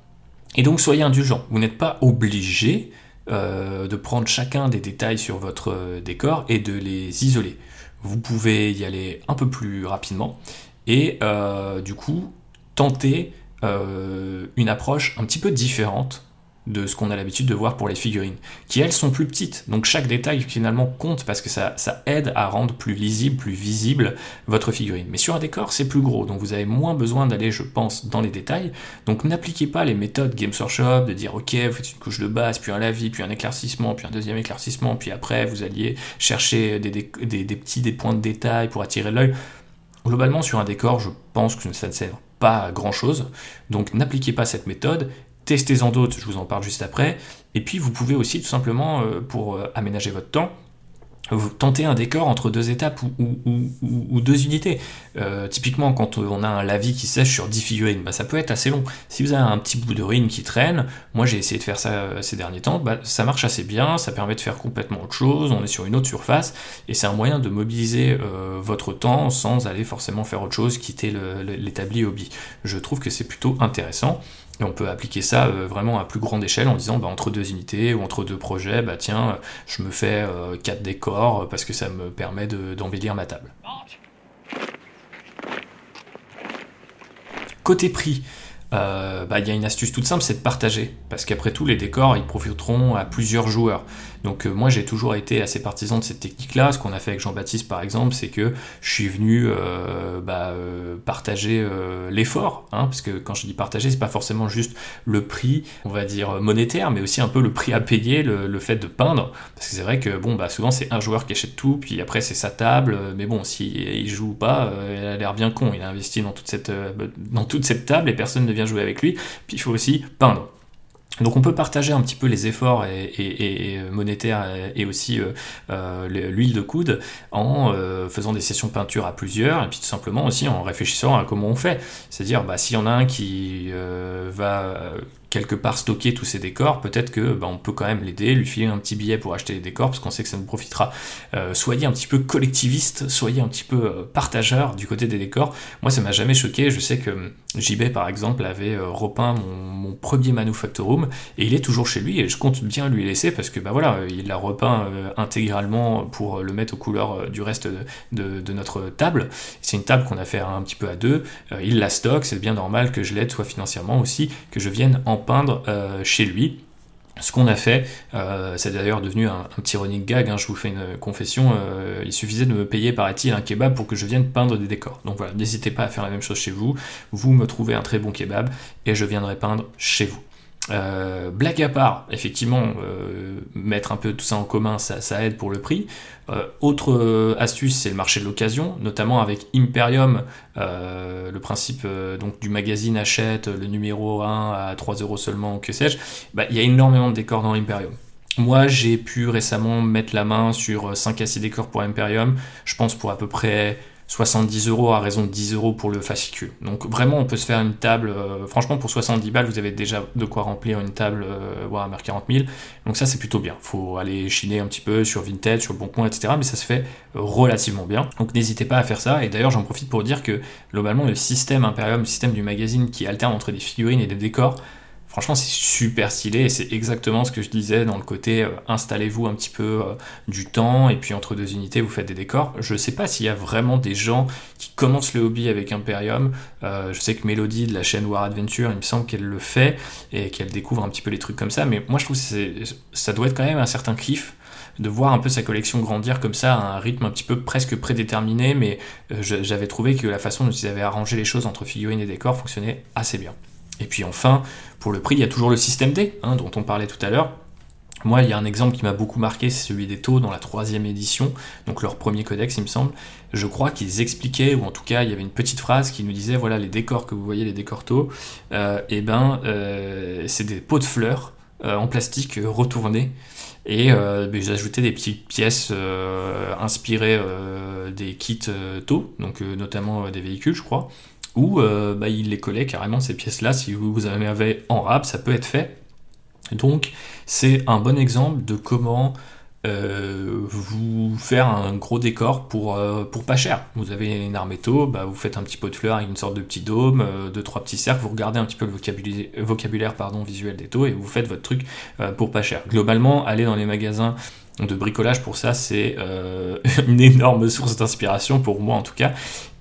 Et donc, soyez indulgents. Vous n'êtes pas obligé euh, de prendre chacun des détails sur votre décor et de les isoler. Vous pouvez y aller un peu plus rapidement et euh, du coup tenter euh, une approche un petit peu différente de ce qu'on a l'habitude de voir pour les figurines, qui elles sont plus petites. Donc chaque détail finalement compte parce que ça, aide à rendre plus lisible, plus visible votre figurine. Mais sur un décor, c'est plus gros, donc vous avez moins besoin d'aller, je pense, dans les détails. Donc n'appliquez pas les méthodes Games Workshop de dire ok, vous faites une couche de base, puis un lavis, puis un éclaircissement, puis un deuxième éclaircissement, puis après vous alliez chercher des, des, des petits des points de détail pour attirer l'œil. Globalement, sur un décor, je pense que ça ne sert pas à grand chose. Donc n'appliquez pas cette méthode, testez-en d'autres, je vous en parle juste après. Et puis vous pouvez aussi tout simplement, euh, pour euh, aménager votre temps, vous tentez un décor entre deux étapes ou, deux unités. Euh, typiquement, quand on a un lavis qui sèche sur 10 figurines, bah, ça peut être assez long. Si vous avez un petit bout de ruine qui traîne, moi j'ai essayé de faire ça euh, ces derniers temps, bah, ça marche assez bien, ça permet de faire complètement autre chose, on est sur une autre surface, et c'est un moyen de mobiliser euh, votre temps sans aller forcément faire autre chose, quitter l'établi hobby. Je trouve que c'est plutôt intéressant. Et on peut appliquer ça euh, vraiment à plus grande échelle en disant bah, entre deux unités ou entre deux projets, bah tiens, je me fais euh, quatre décors parce que ça me permet d'embellir ma table. Côté prix, euh, bah, il y a une astuce toute simple, c'est de partager. Parce qu'après tout, les décors, ils profiteront à plusieurs joueurs. Donc euh, moi j'ai toujours été assez partisan de cette technique-là. Ce qu'on a fait avec Jean-Baptiste par exemple, c'est que je suis venu euh, bah, partager l'effort, hein, parce que quand je dis partager, c'est pas forcément juste le prix, on va dire monétaire, mais aussi un peu le prix à payer, le, fait de peindre. Parce que c'est vrai que bon bah souvent c'est un joueur qui achète tout, puis après c'est sa table, mais bon si il joue pas, il a l'air bien con. Il a investi dans toute cette dans toute cette table et personne ne vient jouer avec lui. Puis il faut aussi peindre. Donc on peut partager un petit peu les efforts et, monétaires et aussi euh, euh, l'huile de coude en euh, faisant des sessions peinture à plusieurs et puis tout simplement aussi en réfléchissant à comment on fait. C'est-à-dire bah, s'il y en a un qui va quelque part stocker tous ces décors, peut-être que bah, on peut quand même l'aider, lui filer un petit billet pour acheter les décors, parce qu'on sait que ça nous profitera. Euh, soyez un petit peu collectiviste, soyez un petit peu euh, partageur du côté des décors. Moi, ça m'a jamais choqué. Je sais que hum, JB, par exemple, avait euh, repeint mon, premier Manufactorum, et il est toujours chez lui, et je compte bien lui laisser, parce que bah voilà, il l'a repeint intégralement pour le mettre aux couleurs du reste de, notre table. C'est une table qu'on a fait un petit peu à deux. il la stocke, c'est bien normal que je l'aide, soit financièrement aussi, que je vienne en peindre euh, chez lui. Ce qu'on a fait, euh, c'est d'ailleurs devenu un, petit running gag, hein, je vous fais une confession, euh, il suffisait de me payer, paraît-il, un kebab pour que je vienne peindre des décors. Donc voilà, n'hésitez pas à faire la même chose chez vous, vous me trouvez un très bon kebab et je viendrai peindre chez vous. Euh, blague à part, effectivement, euh, mettre un peu tout ça en commun, ça, aide pour le prix. Euh, autre astuce, c'est le marché de l'occasion, notamment avec Imperium, le principe donc du magazine achète le numéro 1 à 3 euros seulement, que sais-je. Bah, il y a énormément de décors dans Imperium. Moi, j'ai pu récemment mettre la main sur 5 à 6 décors pour Imperium, je pense pour à peu près 70 euros à raison de 10 euros pour le fascicule. Donc vraiment, on peut se faire une table, euh, franchement pour 70 balles, vous avez déjà de quoi remplir une table euh, Warhammer 40 000. Donc ça, c'est plutôt bien. faut aller chiner un petit peu sur Vinted, sur le etc. Mais ça se fait relativement bien. Donc n'hésitez pas à faire ça. Et d'ailleurs, j'en profite pour dire que globalement, le système Imperium, le système du magazine qui alterne entre des figurines et des décors, Franchement, c'est super stylé et c'est exactement ce que je disais dans le côté euh, installez-vous un petit peu euh, du temps et puis entre deux unités, vous faites des décors. Je sais pas s'il y a vraiment des gens qui commencent le hobby avec Imperium. Euh, je sais que Mélodie de la chaîne War Adventure, il me semble qu'elle le fait et qu'elle découvre un petit peu les trucs comme ça. Mais moi, je trouve que ça doit être quand même un certain kiff de voir un peu sa collection grandir comme ça à un rythme un petit peu presque prédéterminé, mais j'avais trouvé que la façon dont ils avaient arrangé les choses entre figurines et décors fonctionnait assez bien. Et puis enfin, pour le prix, il y a toujours le système D, hein, dont on parlait tout à l'heure. Moi, il y a un exemple qui m'a beaucoup marqué, c'est celui des taux dans la troisième édition, donc leur premier codex, il me semble. Je crois qu'ils expliquaient, ou en tout cas, il y avait une petite phrase qui nous disait voilà, les décors que vous voyez, les décors taux, euh, eh ben, euh, c'est des pots de fleurs euh, en plastique retournés. Et euh, ben, des petites pièces inspirées des kits taux, donc notamment des véhicules, je crois ou euh, bah, il les collait carrément ces pièces-là. Si vous en avez en rap, ça peut être fait. Donc c'est un bon exemple de comment euh, vous faire un gros décor pour, euh, pas cher. Vous avez une arméto, bah, vous faites un petit pot de fleurs avec une sorte de petit dôme, deux trois petits cercles, vous regardez un petit peu le vocabulaire, vocabulaire pardon, visuel des taux et vous faites votre truc pour pas cher. Globalement, aller dans les magasins de bricolage pour ça, c'est *laughs* une énorme source d'inspiration pour moi en tout cas.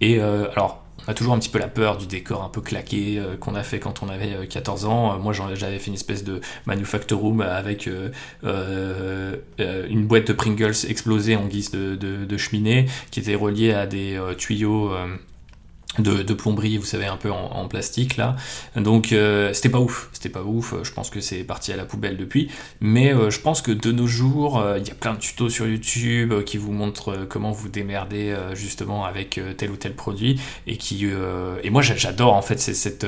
Et alors on a toujours un petit peu la peur du décor un peu claqué euh, qu'on a fait quand on avait 14 euh, ans. Euh, moi, j'avais fait une espèce de manufactorum avec une boîte de Pringles explosée en guise de, cheminée qui était reliée à des tuyaux de, plomberie, vous savez, un peu en, plastique là. Donc euh, c'était pas ouf, c'était pas ouf. Je pense que c'est parti à la poubelle depuis. Mais euh, je pense que de nos jours, euh, il y a plein de tutos sur YouTube qui vous montrent comment vous démerder justement avec tel ou tel produit et qui et moi j'adore en fait c'est cette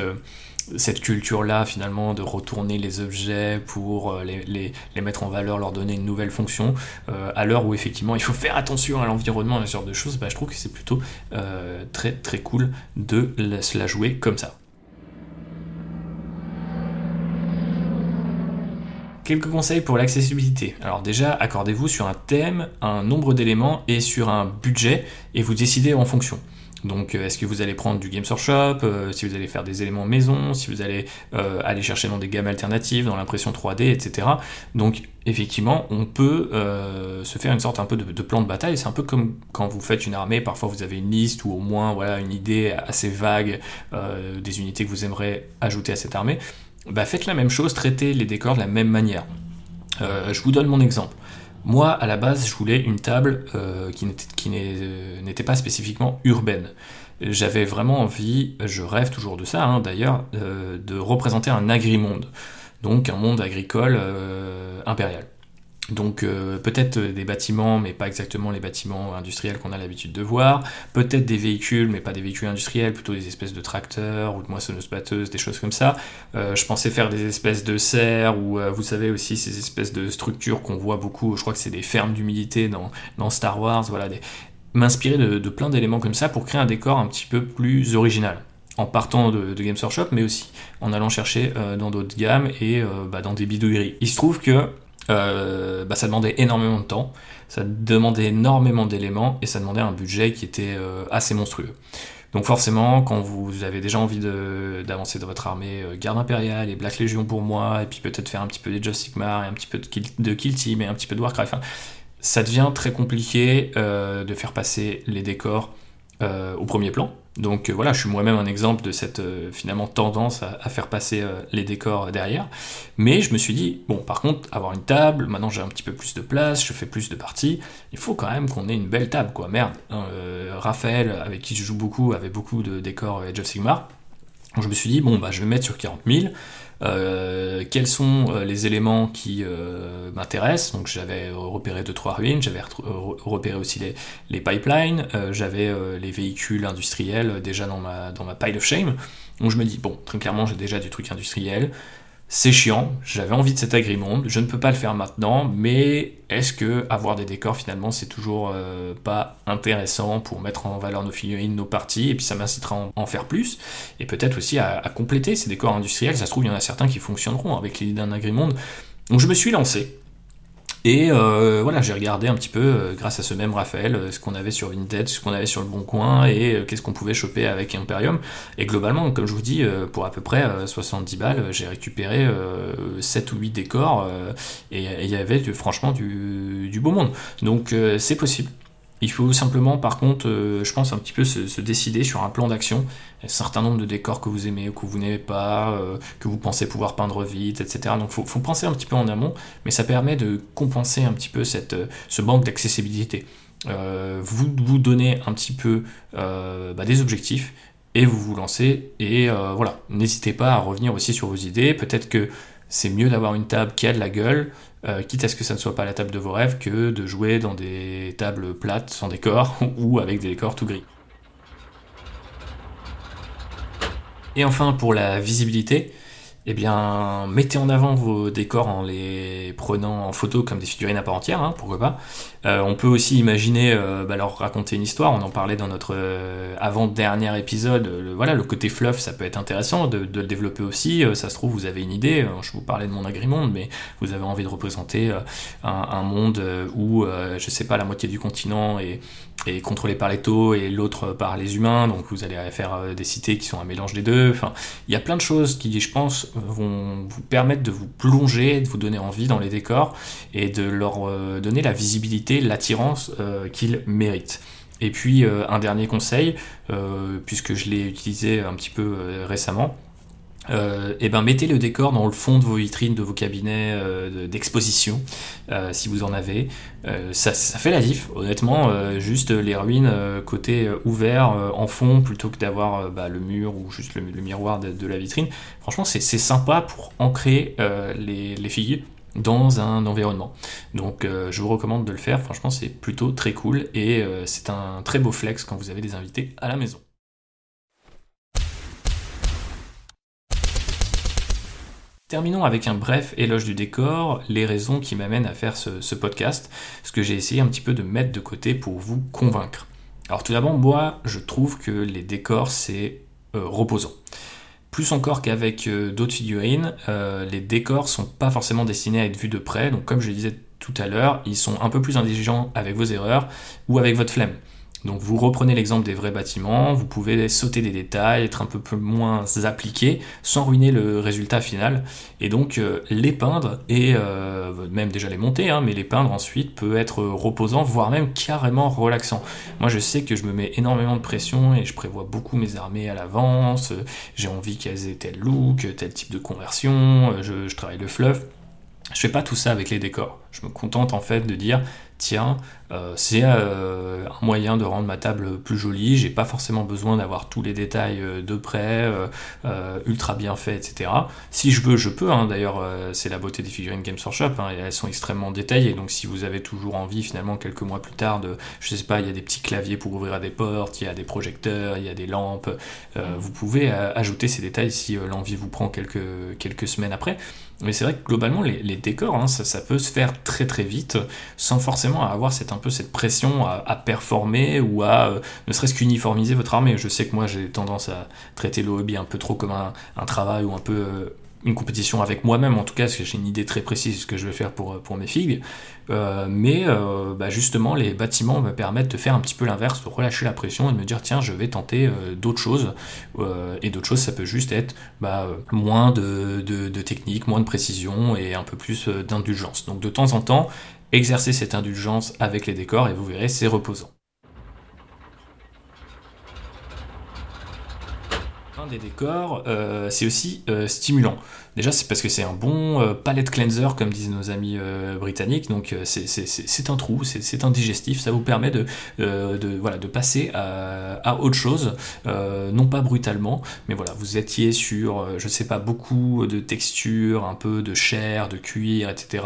cette culture-là, finalement, de retourner les objets pour euh, les, mettre en valeur, leur donner une nouvelle fonction, euh, à l'heure où effectivement il faut faire attention à l'environnement et ce genre de choses, bah, je trouve que c'est plutôt euh, très très cool de se la jouer comme ça. Quelques conseils pour l'accessibilité. Alors déjà, accordez-vous sur un thème, un nombre d'éléments et sur un budget et vous décidez en fonction. Donc, euh, est-ce que vous allez prendre du Games Workshop, euh, si vous allez faire des éléments maison, si vous allez euh, aller chercher dans des gammes alternatives, dans l'impression 3D, etc. Donc, effectivement, on peut se faire une sorte un peu de, plan de bataille. C'est un peu comme quand vous faites une armée, parfois vous avez une liste ou au moins voilà, une idée assez vague des unités que vous aimeriez ajouter à cette armée. Bah, faites la même chose, traitez les décors de la même manière. je vous donne mon exemple. Moi, à la base, je voulais une table euh, qui euh, n'était pas spécifiquement urbaine. J'avais vraiment envie, je rêve toujours de ça hein, d'ailleurs, euh, de représenter un agrimonde, donc un monde agricole impérial. Donc euh, peut-être des bâtiments, mais pas exactement les bâtiments industriels qu'on a l'habitude de voir. Peut-être des véhicules, mais pas des véhicules industriels, plutôt des espèces de tracteurs ou de moissonneuses-batteuses, des choses comme ça. Euh, je pensais faire des espèces de serres ou euh, vous savez aussi ces espèces de structures qu'on voit beaucoup. Je crois que c'est des fermes d'humidité dans, Star Wars. Voilà, m'inspirer de, plein d'éléments comme ça pour créer un décor un petit peu plus original en partant de, Games Workshop, mais aussi en allant chercher dans d'autres gammes et bah, dans des bidouilleries. Il se trouve que euh, bah, ça demandait énormément de temps, ça demandait énormément d'éléments et ça demandait un budget qui était euh, assez monstrueux. Donc forcément, quand vous avez déjà envie d'avancer dans votre armée, euh, Garde Impériale et Black Legion pour moi, et puis peut-être faire un petit peu des Just Sigmar et un petit peu de Kill, de Kill Team et un petit peu de Warcraft, ça devient très compliqué de faire passer les décors au premier plan. Donc euh, voilà, je suis moi-même un exemple de cette euh, finalement tendance à, faire passer euh, les décors derrière. Mais je me suis dit, bon, par contre, avoir une table, maintenant j'ai un petit peu plus de place, je fais plus de parties, il faut quand même qu'on ait une belle table, quoi. Merde. Hein, Raphaël, avec qui je joue beaucoup, avait beaucoup de décors Age of Sigmar. Je me suis dit, bon, bah je vais mettre sur 40 000. Euh, quels sont euh, les éléments qui euh, m'intéressent? Donc j'avais repéré deux trois ruines, j'avais repéré aussi les, pipelines, j'avais les véhicules industriels déjà dans ma, dans ma pile of shame. Donc je me dis, bon, très clairement j'ai déjà du truc industriel, c'est chiant, j'avais envie de cet agrimonde, je ne peux pas le faire maintenant, mais est-ce que avoir des décors finalement c'est toujours euh, pas intéressant pour mettre en valeur nos figurines, nos parties, et puis ça m'incitera à en faire plus, et peut-être aussi à, compléter ces décors industriels, ça se trouve il y en a certains qui fonctionneront avec l'idée d'un agrimonde. Donc je me suis lancé, et euh, voilà, j'ai regardé un petit peu, euh, grâce à ce même Raphaël, euh, ce qu'on avait sur Vinted, ce qu'on avait sur le Bon Coin et qu'est-ce qu'on pouvait choper avec Imperium. Et globalement, comme je vous dis, pour à peu près 70 balles, j'ai récupéré 7 ou 8 décors et il y avait franchement du, du beau monde. Donc c'est possible. Il faut simplement, par contre, euh, je pense, un petit peu se, décider sur un plan d'action, un certain nombre de décors que vous aimez ou que vous n'aimez pas, euh, que vous pensez pouvoir peindre vite, etc. Donc il faut, penser un petit peu en amont, mais ça permet de compenser un petit peu ce manque d'accessibilité. Euh, vous vous donnez un petit peu bah, des objectifs et vous vous lancez et voilà n'hésitez pas à revenir aussi sur vos idées peut-être que c'est mieux d'avoir une table qui a de la gueule euh, quitte à ce que ça ne soit pas la table de vos rêves, que de jouer dans des tables plates sans décor *laughs* ou avec des décors tout gris. Et enfin, pour la visibilité, eh bien, mettez en avant vos décors en les prenant en photo comme des figurines à part entière, hein, pourquoi pas. Euh, on peut aussi imaginer euh, bah, leur raconter une histoire, on en parlait dans notre euh, avant-dernier épisode, le, voilà, le côté fluff, ça peut être intéressant de, le développer aussi, ça se trouve, vous avez une idée, je vous parlais de mon agrimonde, mais vous avez envie de représenter un, monde où, je sais pas, la moitié du continent est, est contrôlé par les taux et l'autre par les humains, donc vous allez faire des cités qui sont un mélange des deux, enfin, il y a plein de choses qui, je pense, vont vous permettre de vous plonger, de vous donner envie dans les décors et de leur euh, donner la visibilité, l'attirance euh, qu'ils méritent. Et puis euh, un dernier conseil, puisque je l'ai utilisé un petit peu récemment, euh, eh ben mettez le décor dans le fond de vos vitrines, de vos cabinets euh, d'exposition, euh, si vous en avez. Ça, fait la diff, honnêtement. juste les ruines côté ouvert en fond plutôt que d'avoir bah, le mur ou juste le, miroir de, la vitrine. Franchement, c'est sympa pour ancrer les, les dans un environnement. Donc je vous recommande de le faire, franchement c'est plutôt très cool et c'est un très beau flex quand vous avez des invités à la maison. Terminons avec un bref éloge du décor, les raisons qui m'amènent à faire ce, podcast, ce que j'ai essayé un petit peu de mettre de côté pour vous convaincre. Alors tout d'abord, moi, je trouve que les décors, c'est euh, reposant. Plus encore qu'avec euh, d'autres figurines, euh, les décors sont pas forcément destinés à être vus de près, donc comme je le disais tout à l'heure, ils sont un peu plus intelligents avec vos erreurs ou avec votre flemme. Donc vous reprenez l'exemple des vrais bâtiments, vous pouvez sauter des détails, être un peu moins appliqué sans ruiner le résultat final. Et donc euh, les peindre et euh, même déjà les monter, hein, mais les peindre ensuite peut être reposant, voire même carrément relaxant. Moi je sais que je me mets énormément de pression et je prévois beaucoup mes armées à l'avance, j'ai envie qu'elles aient tel look, tel type de conversion, je, je travaille le fluff. Je fais pas tout ça avec les décors. Je me contente en fait de dire tiens, euh, c'est euh, un moyen de rendre ma table plus jolie, j'ai pas forcément besoin d'avoir tous les détails euh, de près, ultra bien faits, etc. Si je veux, je peux, hein. d'ailleurs c'est la beauté des figurines Games Workshop, hein, elles sont extrêmement détaillées, donc si vous avez toujours envie finalement quelques mois plus tard de, je sais pas, il y a des petits claviers pour ouvrir à des portes, il y a des projecteurs, il y a des lampes, vous pouvez ajouter ces détails si l'envie vous prend quelques, quelques semaines après. Mais c'est vrai que globalement, les, décors, hein, ça, peut se faire très très vite, sans forcément avoir cette, un peu cette pression à, performer ou à euh, ne serait-ce qu'uniformiser votre armée. Je sais que moi j'ai tendance à traiter le hobby un peu trop comme un, travail ou un peu euh, une compétition avec moi-même, en tout cas, parce que j'ai une idée très précise de ce que je vais faire pour, pour mes figues. Euh, mais euh, bah, justement, les bâtiments me permettent de faire un petit peu l'inverse, de relâcher la pression et de me dire tiens, je vais tenter euh, d'autres choses. et d'autres choses, ça peut juste être bah, moins de, de, de, technique, moins de précision et un peu plus d'indulgence. Donc de temps en temps, exercer cette indulgence avec les décors et vous verrez, c'est reposant. Des décors, c'est aussi stimulant. Déjà, c'est parce que c'est un bon euh, palette cleanser, comme disent nos amis euh, britanniques. Donc, euh, c'est un trou, c'est un digestif. Ça vous permet de, passer à, autre chose, non pas brutalement, mais voilà, vous étiez sur, je sais pas, beaucoup de textures, un peu de chair, de cuir, etc.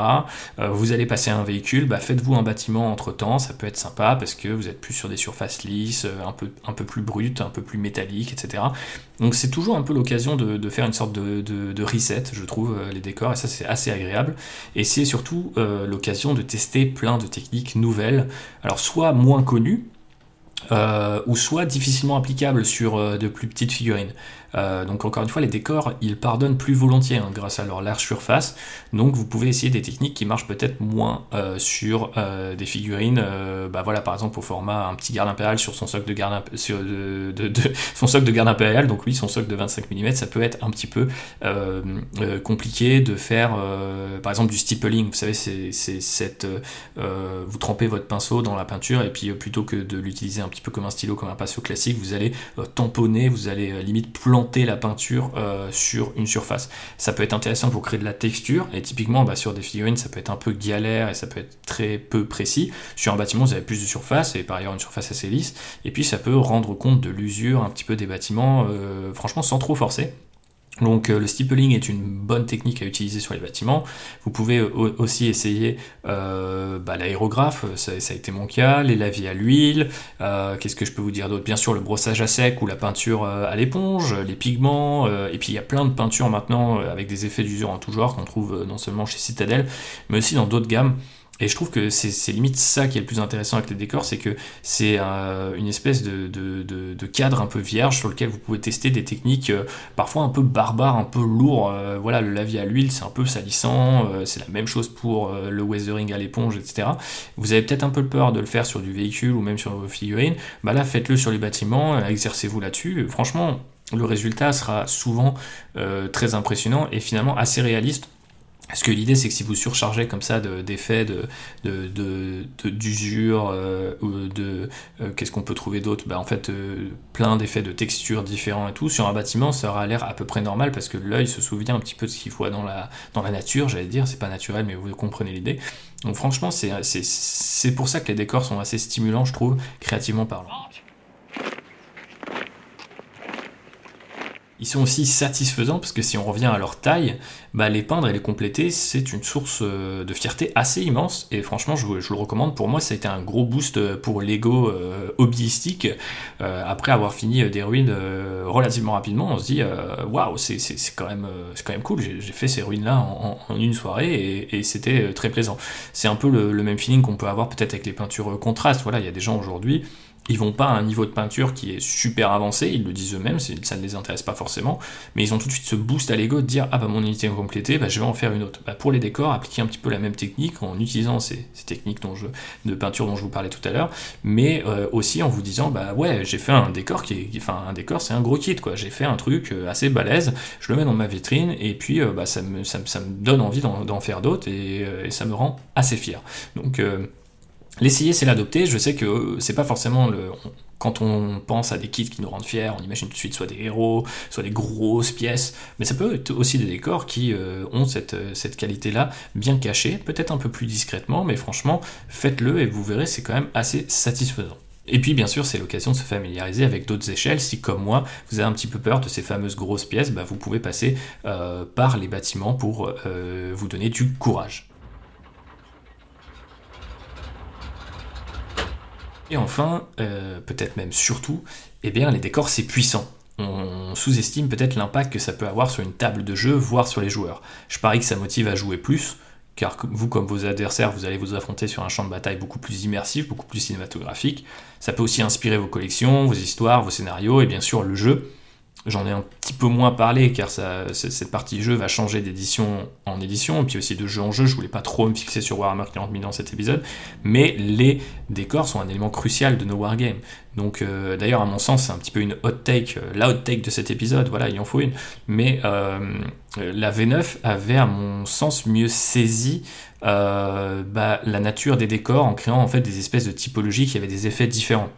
vous allez passer à un véhicule, bah, faites-vous un bâtiment entre temps, ça peut être sympa parce que vous êtes plus sur des surfaces lisses, un peu, un peu plus brutes, un peu plus métalliques, etc. Donc, c'est toujours un peu l'occasion de, faire une sorte de reset je trouve, euh, les décors, et ça c'est assez agréable. Et c'est surtout euh, l'occasion de tester plein de techniques nouvelles, alors soit moins connues, euh, ou soit difficilement applicables sur de plus petites figurines. Euh, donc encore une fois, les décors, ils pardonnent plus volontiers hein, grâce à leur large surface. Donc vous pouvez essayer des techniques qui marchent peut-être moins euh, sur euh, des figurines. bah voilà, par exemple au format un petit garde impérial sur son socle de garde sur de, *laughs* son socle de impérial. Donc oui, son socle de 25 mm, ça peut être un petit peu compliqué de faire, par exemple du stippling. Vous savez, c'est cette, vous trempez votre pinceau dans la peinture et puis plutôt que de l'utiliser un petit peu comme un stylo, comme un pinceau classique, vous allez tamponner, vous allez limite planter la peinture euh, sur une surface. Ça peut être intéressant pour créer de la texture, et typiquement bah, sur des figurines, ça peut être un peu galère et ça peut être très peu précis. Sur un bâtiment, vous avez plus de surface, et par ailleurs une surface assez lisse, et puis ça peut rendre compte de l'usure un petit peu des bâtiments, euh, franchement sans trop forcer. Donc euh, le stippling est une bonne technique à utiliser sur les bâtiments. Vous pouvez aussi essayer euh, bah, l'aérographe, ça, a été mon cas, les lavis à l'huile, euh, qu'est-ce que je peux vous dire d'autre? Bien sûr le brossage à sec ou la peinture à l'éponge, les pigments, et puis il y a plein de peintures maintenant avec des effets d'usure en tout genre qu'on trouve non seulement chez Citadel, mais aussi dans d'autres gammes. Et je trouve que c'est limite ça qui est le plus intéressant avec les décors, c'est que c'est euh, une espèce de, cadre un peu vierge sur lequel vous pouvez tester des techniques euh, parfois un peu barbares, un peu lourds. Euh, voilà, le lavis à l'huile, c'est un peu salissant, c'est la même chose pour le weathering à l'éponge, etc. Vous avez peut-être un peu peur de le faire sur du véhicule ou même sur vos figurines. Bah là, faites-le sur les bâtiments, exercez-vous là-dessus. Franchement, le résultat sera souvent très impressionnant et finalement assez réaliste parce que l'idée, c'est que si vous surchargez comme ça d'effets de, d'usure, euh, ou de euh, qu'est-ce qu'on peut trouver d'autre? Bah, En fait, euh, plein d'effets de textures différents et tout. Sur un bâtiment, ça aura l'air à peu près normal parce que l'œil se souvient un petit peu de ce qu'il voit dans la, dans la nature, j'allais dire. C'est pas naturel, mais vous comprenez l'idée. Donc, franchement, c'est pour ça que les décors sont assez stimulants, je trouve, créativement parlant. Ils sont aussi satisfaisants parce que si on revient à leur taille, bah, les peindre et les compléter, c'est une source euh, de fierté assez immense. Et franchement, je, je, le recommande. Pour moi, ça a été un gros boost pour l'ego euh, hobbyistique. Euh, après avoir fini des ruines euh, relativement rapidement, on se dit waouh, c'est quand, même, quand même cool. J'ai fait ces ruines-là en, une soirée et, et c'était très plaisant. C'est un peu le, le même feeling qu'on peut avoir peut-être avec les peintures contrastes. Voilà, il y a des gens aujourd'hui ils vont pas à un niveau de peinture qui est super avancé, ils le disent eux-mêmes, ça ne les intéresse pas forcément, mais ils ont tout de suite ce boost à l'ego de dire ah bah mon unité est complétée, bah, je vais en faire une autre. Bah, pour les décors, appliquer un petit peu la même technique en utilisant ces, techniques de peinture dont je vous parlais tout à l'heure, mais euh, aussi en vous disant bah ouais j'ai fait un décor qui est, enfin un décor c'est un gros kit quoi, j'ai fait un truc euh, assez balèze, je le mets dans ma vitrine et puis euh, bah, ça, me, ça, me donne envie d'en faire d'autres et, et, ça me rend assez fier. Donc L'essayer, c'est l'adopter. Je sais que c'est pas forcément le. Quand on pense à des kits qui nous rendent fiers, on imagine tout de suite soit des héros, soit des grosses pièces, mais ça peut être aussi des décors qui euh, ont cette, cette qualité-là bien cachée, peut-être un peu plus discrètement, mais franchement, faites-le et vous verrez, c'est quand même assez satisfaisant. Et puis bien sûr, c'est l'occasion de se familiariser avec d'autres échelles. Si comme moi, vous avez un petit peu peur de ces fameuses grosses pièces, bah, vous pouvez passer euh, par les bâtiments pour euh, vous donner du courage. Et enfin, euh, peut-être même surtout, eh bien, les décors, c'est puissant. On sous-estime peut-être l'impact que ça peut avoir sur une table de jeu, voire sur les joueurs. Je parie que ça motive à jouer plus, car vous, comme vos adversaires, vous allez vous affronter sur un champ de bataille beaucoup plus immersif, beaucoup plus cinématographique. Ça peut aussi inspirer vos collections, vos histoires, vos scénarios, et bien sûr le jeu. J'en ai un petit peu moins parlé car cette partie jeu va changer d'édition en édition, et puis aussi de jeu en jeu. Je voulais pas trop me fixer sur Warhammer 40 000 dans cet épisode, mais les décors sont un élément crucial de nos wargames. Donc, euh, d'ailleurs, à mon sens, c'est un petit peu une hot take, euh, la hot take de cet épisode. Voilà, il en faut une. Mais euh, la V9 avait, à mon sens, mieux saisi bah, la nature des décors en créant en fait des espèces de typologies qui avaient des effets différents.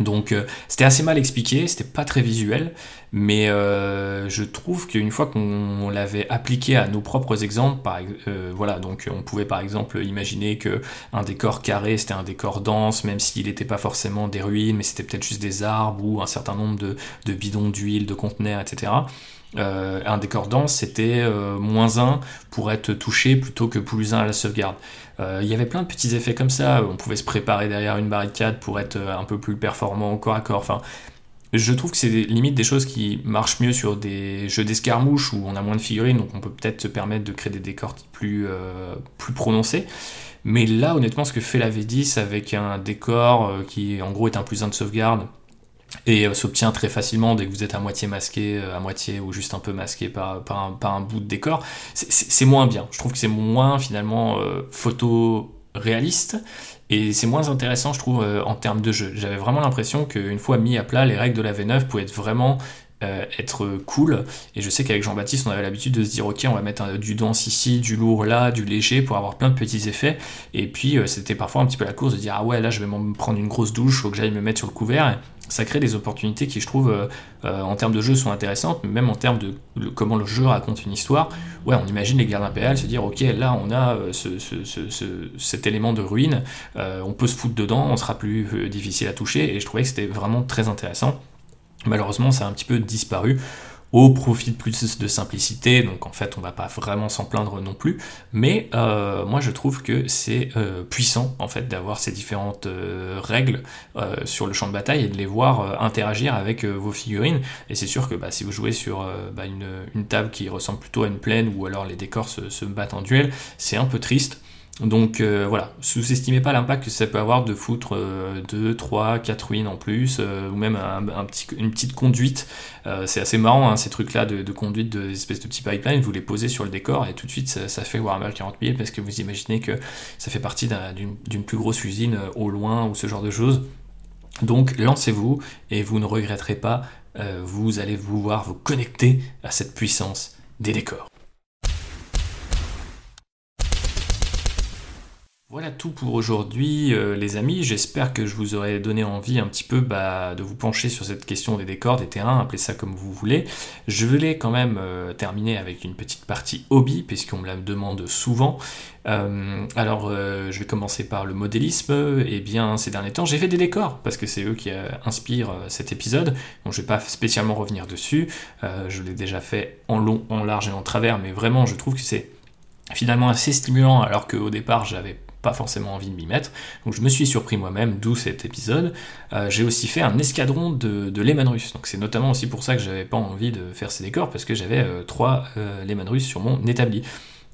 Donc euh, c'était assez mal expliqué, c'était pas très visuel, mais euh, je trouve qu'une fois qu'on l'avait appliqué à nos propres exemples, par, euh, voilà, donc on pouvait par exemple imaginer que un décor carré c'était un décor dense, même s'il n'était pas forcément des ruines, mais c'était peut-être juste des arbres ou un certain nombre de, de bidons d'huile, de conteneurs, etc. Euh, un décor dense, c'était euh, moins 1 pour être touché plutôt que plus 1 à la sauvegarde. Euh, il y avait plein de petits effets comme ça, on pouvait se préparer derrière une barricade pour être un peu plus performant corps à corps. Enfin, je trouve que c'est limite des choses qui marchent mieux sur des jeux d'escarmouche où on a moins de figurines, donc on peut peut-être se permettre de créer des décors plus, plus prononcés. Mais là, honnêtement, ce que fait la V10 avec un décor qui en gros est un plus 1 de sauvegarde, et euh, s'obtient très facilement dès que vous êtes à moitié masqué, euh, à moitié ou juste un peu masqué par, par, un, bout de décor. C'est moins bien. Je trouve que c'est moins finalement euh, photo réaliste et c'est moins intéressant, je trouve, en termes de jeu. J'avais vraiment l'impression qu'une fois mis à plat, les règles de la V9 pouvaient être vraiment être cool. Et je sais qu'avec Jean-Baptiste, on avait l'habitude de se dire, ok, on va mettre du dense ici, du lourd là, du léger pour avoir plein de petits effets. Et puis, c'était parfois un petit peu la course de dire, ah ouais, là, je vais me prendre une grosse douche, faut que j'aille me mettre sur le couvert ça crée des opportunités qui, je trouve, euh, euh, en termes de jeu, sont intéressantes, mais même en termes de comment le jeu raconte une histoire. Ouais, on imagine les gardes impériales se dire, ok, là, on a euh, cet élément de ruine, on peut se foutre dedans, on sera plus difficile à toucher, et je trouvais que c'était vraiment très intéressant. Malheureusement, ça a un petit peu disparu au profit de plus de simplicité, donc en fait on va pas vraiment s'en plaindre non plus, mais euh, moi je trouve que c'est euh, puissant en fait d'avoir ces différentes euh, règles sur le champ de bataille et de les voir interagir avec vos figurines, et c'est sûr que bah, si vous jouez sur bah, une, table qui ressemble plutôt à une plaine ou alors les décors se battent en duel, c'est un peu triste, donc euh, voilà, sous-estimez pas l'impact que ça peut avoir de foutre 2, 3, 4 ruines en plus, euh, ou même une petite conduite. Euh, c'est assez marrant hein, ces trucs-là de, conduite, de espèces de petits pipelines, vous les posez sur le décor et tout de suite ça, fait Warhammer 40 000 parce que vous imaginez que ça fait partie d'une plus grosse usine au loin ou ce genre de choses. Donc lancez-vous et vous ne regretterez pas, vous allez pouvoir vous connecter à cette puissance des décors. Voilà tout pour aujourd'hui euh, les amis, j'espère que je vous aurai donné envie un petit peu bah, de vous pencher sur cette question des décors, des terrains, appelez ça comme vous voulez. Je voulais quand même euh, terminer avec une petite partie hobby, puisqu'on me la demande souvent. Euh, alors je vais commencer par le modélisme, eh bien ces derniers temps j'ai fait des décors, parce que c'est eux qui inspirent cet épisode, donc je vais pas spécialement revenir dessus, je l'ai déjà fait en long, en large et en travers, mais vraiment je trouve que c'est finalement assez stimulant alors qu'au départ j'avais forcément envie de m'y mettre. Donc je me suis surpris moi-même, d'où cet épisode. Euh, j'ai aussi fait un escadron de, de Lehman Russe. Donc c'est notamment aussi pour ça que j'avais pas envie de faire ces décors, parce que j'avais euh, trois euh, Lehman Russe sur mon établi.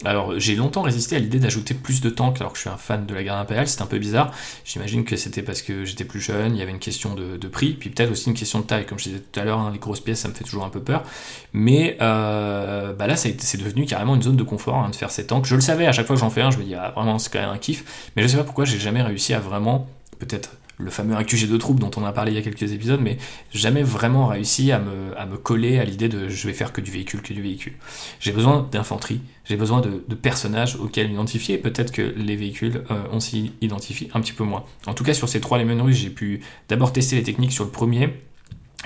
Alors j'ai longtemps résisté à l'idée d'ajouter plus de tanks alors que je suis un fan de la garde impériale, c'était un peu bizarre. J'imagine que c'était parce que j'étais plus jeune, il y avait une question de, prix, puis peut-être aussi une question de taille. Comme je disais tout à l'heure, hein, les grosses pièces ça me fait toujours un peu peur. Mais euh, bah là c'est devenu carrément une zone de confort hein, de faire ces tanks. Je le savais, à chaque fois que j'en fais un, je me dis ah, vraiment c'est quand même un kiff. Mais je sais pas pourquoi j'ai jamais réussi à vraiment, peut-être le fameux AQG de troupes dont on a parlé il y a quelques épisodes, mais jamais vraiment réussi à me, à me coller à l'idée de je vais faire que du véhicule, que du véhicule. J'ai besoin d'infanterie, j'ai besoin de, personnages auxquels identifier, peut-être que les véhicules, euh, on s'y identifie un petit peu moins. En tout cas, sur ces trois russes, j'ai pu d'abord tester les techniques sur le premier,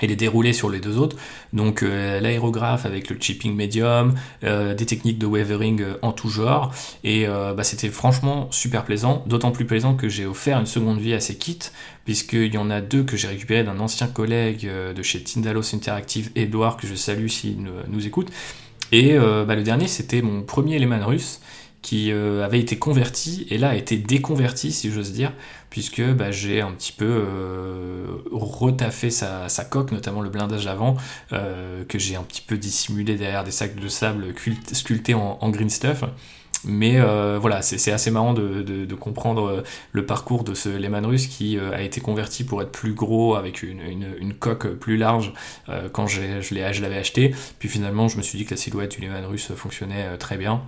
et les dérouler sur les deux autres. Donc euh, l'aérographe avec le chipping medium, euh, des techniques de wavering euh, en tout genre. Et bah, c'était franchement super plaisant, d'autant plus plaisant que j'ai offert une seconde vie à ces kits, puisqu'il y en a deux que j'ai récupérés d'un ancien collègue de chez Tindalos Interactive, Edouard, que je salue s'il nous écoute. Et bah, le dernier, c'était mon premier Lehman russe qui euh, avait été converti et là a été déconverti si j'ose dire puisque bah, j'ai un petit peu euh, retaffé sa, coque notamment le blindage avant euh, que j'ai un petit peu dissimulé derrière des sacs de sable sculptés en, green stuff mais voilà, c'est assez marrant de, comprendre le parcours de ce Lehman russe qui a été converti pour être plus gros avec une, coque plus large quand je l'avais acheté. Puis finalement, je me suis dit que la silhouette du Lehman russe fonctionnait très bien.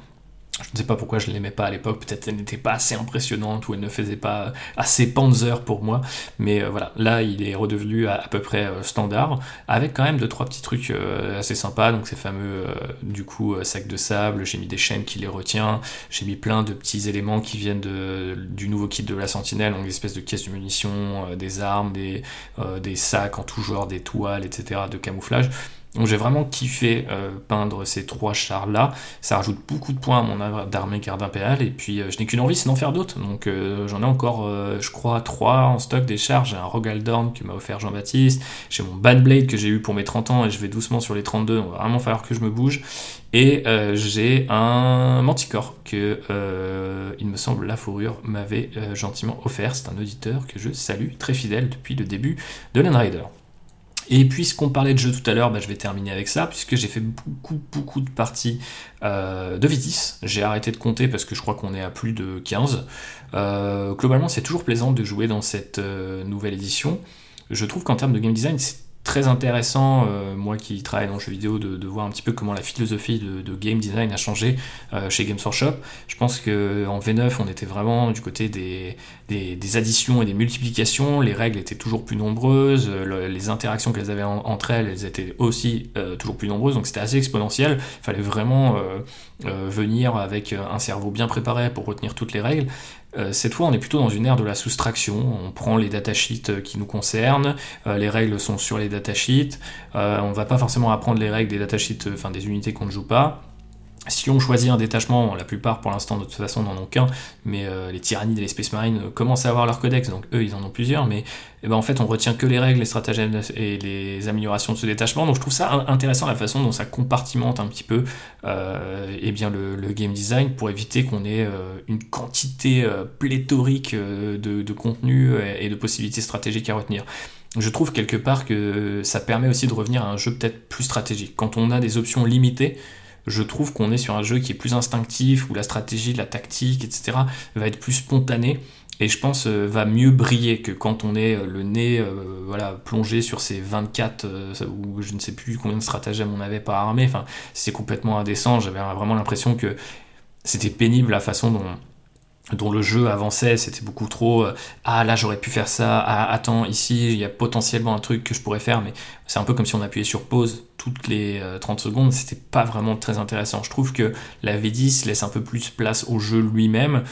Je ne sais pas pourquoi je ne l'aimais pas à l'époque, peut-être elle n'était pas assez impressionnante ou elle ne faisait pas assez Panzer pour moi, mais euh, voilà, là il est redevenu à, peu près euh, standard, avec quand même deux trois petits trucs euh, assez sympas, donc ces fameux du coup sacs de sable, j'ai mis des chaînes qui les retient, j'ai mis plein de petits éléments qui viennent du nouveau kit de la Sentinelle, donc des espèces de caisses de munitions, des armes, des sacs en tout genre, des toiles, etc., de camouflage. Donc j'ai vraiment kiffé euh, peindre ces trois chars-là. Ça rajoute beaucoup de points à mon œuvre d'armée garde impériale. Et puis euh, je n'ai qu'une envie, c'est d'en faire d'autres. Donc euh, j'en ai encore, je crois, trois en stock des chars. J'ai un Rogaldorn que m'a offert Jean-Baptiste. J'ai mon Blade que j'ai eu pour mes 30 ans et je vais doucement sur les 32. Donc va vraiment falloir que je me bouge. Et j'ai un Manticore que, il me semble, la fourrure m'avait gentiment offert. C'est un auditeur que je salue, très fidèle depuis le début de l'Enrider. Et puisqu'on parlait de jeu tout à l'heure, bah, je vais terminer avec ça, puisque j'ai fait beaucoup, beaucoup de parties euh, de V10. J'ai arrêté de compter parce que je crois qu'on est à plus de 15. Euh, globalement, c'est toujours plaisant de jouer dans cette euh, nouvelle édition. Je trouve qu'en termes de game design, c'est très intéressant, euh, moi qui travaille dans le jeu vidéo, de, voir un petit peu comment la philosophie de, game design a changé euh, chez Games Workshop. Je pense qu'en V9, on était vraiment du côté des, additions et des multiplications. Les règles étaient toujours plus nombreuses, les interactions qu'elles avaient entre elles, elles étaient aussi euh, toujours plus nombreuses, donc c'était assez exponentiel. Il fallait vraiment venir avec un cerveau bien préparé pour retenir toutes les règles. Euh, cette fois, on est plutôt dans une ère de la soustraction. On prend les datasheets euh, qui nous concernent, euh, les règles sont sur les datasheets. on ne va pas forcément apprendre les règles des datasheets, enfin des unités qu'on ne joue pas. Si on choisit un détachement, la plupart pour l'instant de toute façon n'en ont qu'un, mais les tyrannies et les Space Marines commencent à avoir leur codex, donc eux ils en ont plusieurs, mais eh ben, en fait on retient que les règles, les stratagèmes et les améliorations de ce détachement, donc je trouve ça intéressant la façon dont ça compartimente un petit peu euh, eh bien le, game design pour éviter qu'on ait euh, une quantité euh, pléthorique de, contenu et de possibilités stratégiques à retenir. Je trouve quelque part que ça permet aussi de revenir à un jeu peut-être plus stratégique. Quand on a des options limitées, je trouve qu'on est sur un jeu qui est plus instinctif, où la stratégie, la tactique, etc. va être plus spontanée et je pense euh, va mieux briller que quand on est euh, le nez euh, voilà plongé sur ces 24 ou je ne sais plus combien de stratagèmes on avait par armée enfin c'est complètement indécent j'avais vraiment l'impression que c'était pénible la façon dont dont le jeu avançait, c'était beaucoup trop ah là j'aurais pu faire ça, ah attends ici il y a potentiellement un truc que je pourrais faire, mais c'est un peu comme si on appuyait sur pause toutes les 30 secondes, c'était pas vraiment très intéressant. Je trouve que la V10 laisse un peu plus place au jeu lui-même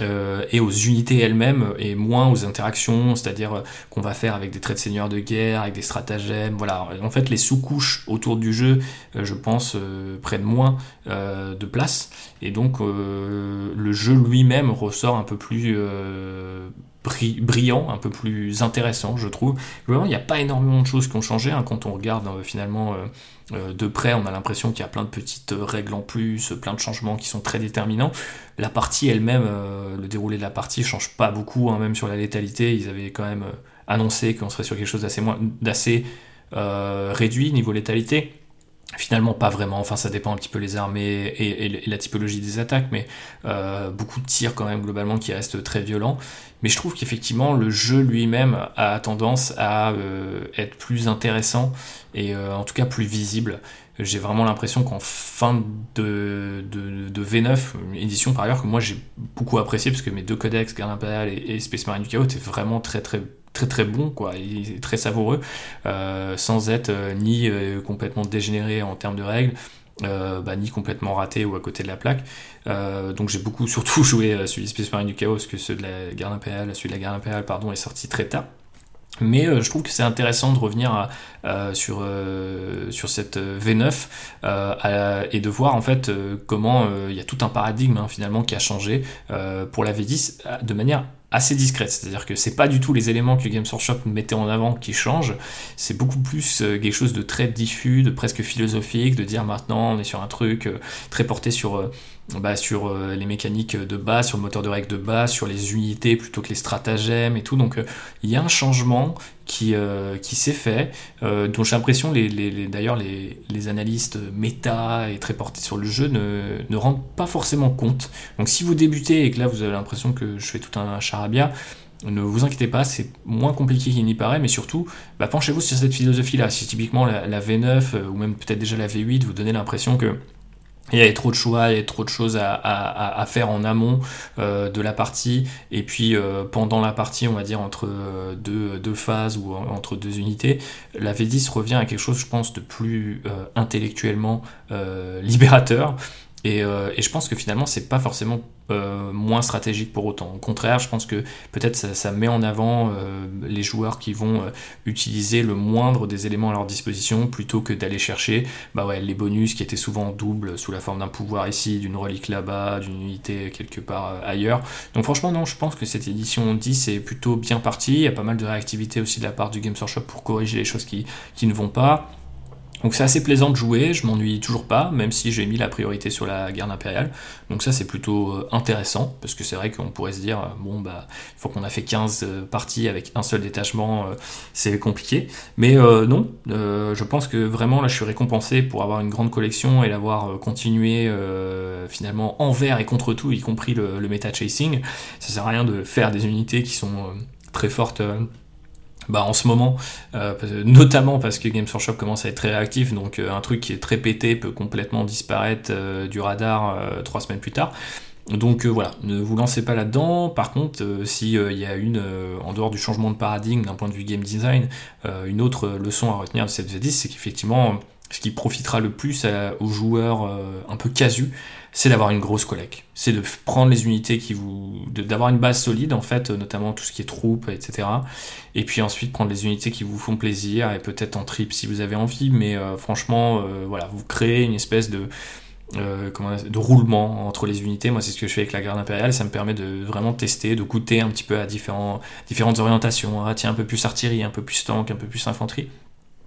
euh, et aux unités elles-mêmes et moins aux interactions, c'est-à-dire euh, qu'on va faire avec des traits de seigneur de guerre, avec des stratagèmes, voilà. En fait, les sous-couches autour du jeu, euh, je pense, prennent moins de place, et donc le jeu lui-même ressort un peu plus brillant, un peu plus intéressant, je trouve. Vraiment, il n'y a pas énormément de choses qui ont changé hein, quand on regarde finalement euh, de près, on a l'impression qu'il y a plein de petites règles en plus, plein de changements qui sont très déterminants. La partie elle-même, euh, le déroulé de la partie change pas beaucoup, hein, même sur la létalité. Ils avaient quand même euh, annoncé qu'on serait sur quelque chose d'assez réduit niveau létalité. Finalement, pas vraiment. Enfin, ça dépend un petit peu les armées et, la typologie des attaques, mais beaucoup de tirs quand même globalement qui restent très violents. Mais je trouve qu'effectivement, le jeu lui-même a tendance à être plus intéressant et euh, en tout cas plus visible. J'ai vraiment l'impression qu'en fin de, de, V9, une édition par ailleurs que moi j'ai beaucoup apprécié parce que mes deux codex, Garde Impérial et, Space Marine du Chaos, étaient vraiment très très très très bons quoi, et très savoureux, euh, sans être euh, ni complètement dégénéré en termes de règles, bah, ni complètement raté ou à côté de la plaque. donc j'ai beaucoup *laughs* surtout joué celui Space Marine du Chaos que ceux de la Garde Impériale, celui de la Garde Impériale pardon est sorti très tard. Mais euh, je trouve que c'est intéressant de revenir euh, sur, euh, sur cette V9 et de voir en fait comment il y a tout un paradigme hein, finalement qui a changé pour la V10 de manière assez discrète, c'est-à-dire que c'est pas du tout les éléments que Games Workshop mettait en avant qui changent, c'est beaucoup plus quelque chose de très diffus, de presque philosophique, de dire maintenant on est sur un truc très porté sur bah, sur euh, les mécaniques de base, sur le moteur de règle de base, sur les unités plutôt que les stratagèmes et tout. Donc euh, il y a un changement qui, euh, s'est fait, dont j'ai l'impression, les, d'ailleurs, les, analystes méta et très portés sur le jeu ne, ne, rendent pas forcément compte. Donc si vous débutez et que là vous avez l'impression que je fais tout un charabia, ne vous inquiétez pas, c'est moins compliqué qu'il n'y paraît, mais surtout, bah, penchez-vous sur cette philosophie-là. Si typiquement la, la V9 ou même peut-être déjà la V8 vous donnez l'impression que il y avait trop de choix, il y avait trop de choses à, à, à faire en amont euh, de la partie, et puis euh, pendant la partie, on va dire entre euh, deux, deux, phases ou entre deux unités, la V10 revient à quelque chose, je pense, de plus intellectuellement libérateur, et, euh, et, je pense que finalement, c'est pas forcément euh, moins stratégique pour autant. Au contraire, je pense que peut-être ça, met en avant euh, les joueurs qui vont utiliser le moindre des éléments à leur disposition plutôt que d'aller chercher bah les bonus qui étaient souvent doubles sous la forme d'un pouvoir ici, d'une relique là-bas, d'une unité quelque part ailleurs. Donc franchement, non, je pense que cette édition 10 est plutôt bien partie. Il y a pas mal de réactivité aussi de la part du Games Workshop pour corriger les choses qui ne vont pas. Donc c'est assez plaisant de jouer, je m'ennuie toujours pas, même si j'ai mis la priorité sur la garde impériale. Donc ça c'est plutôt euh, intéressant, parce que c'est vrai qu'on pourrait se dire, euh, bon bah, il faut qu'on a fait 15 euh, parties avec un seul détachement, c'est compliqué. Mais non, je pense que vraiment là je suis récompensé pour avoir une grande collection et l'avoir continué finalement envers et contre tout, y compris le, le meta chasing. Ça sert à rien de faire des unités qui sont très fortes bah, en ce moment, euh, notamment parce que Games Workshop commence à être très réactif, donc euh, un truc qui est très pété peut complètement disparaître euh, du radar trois semaines plus tard. Donc voilà, ne vous lancez pas là-dedans. Par contre, s'il y a une, en dehors du changement de paradigme d'un point de vue game design, une autre leçon à retenir de cette V10, c'est qu'effectivement, ce qui profitera le plus aux joueurs un peu casus, c'est d'avoir une grosse collecte. C'est de prendre les unités qui vous. d'avoir une base solide, en fait, notamment tout ce qui est troupes, etc. Et puis ensuite prendre les unités qui vous font plaisir, et peut-être en trip si vous avez envie, mais euh, franchement, euh, voilà, vous créez une espèce de. Euh, roulement entre les unités. Moi, c'est ce que je fais avec la garde impériale. Ça me permet de vraiment tester, de goûter un petit peu à différentes orientations. Ah, tiens, un peu plus artillerie, un peu plus tank, un peu plus infanterie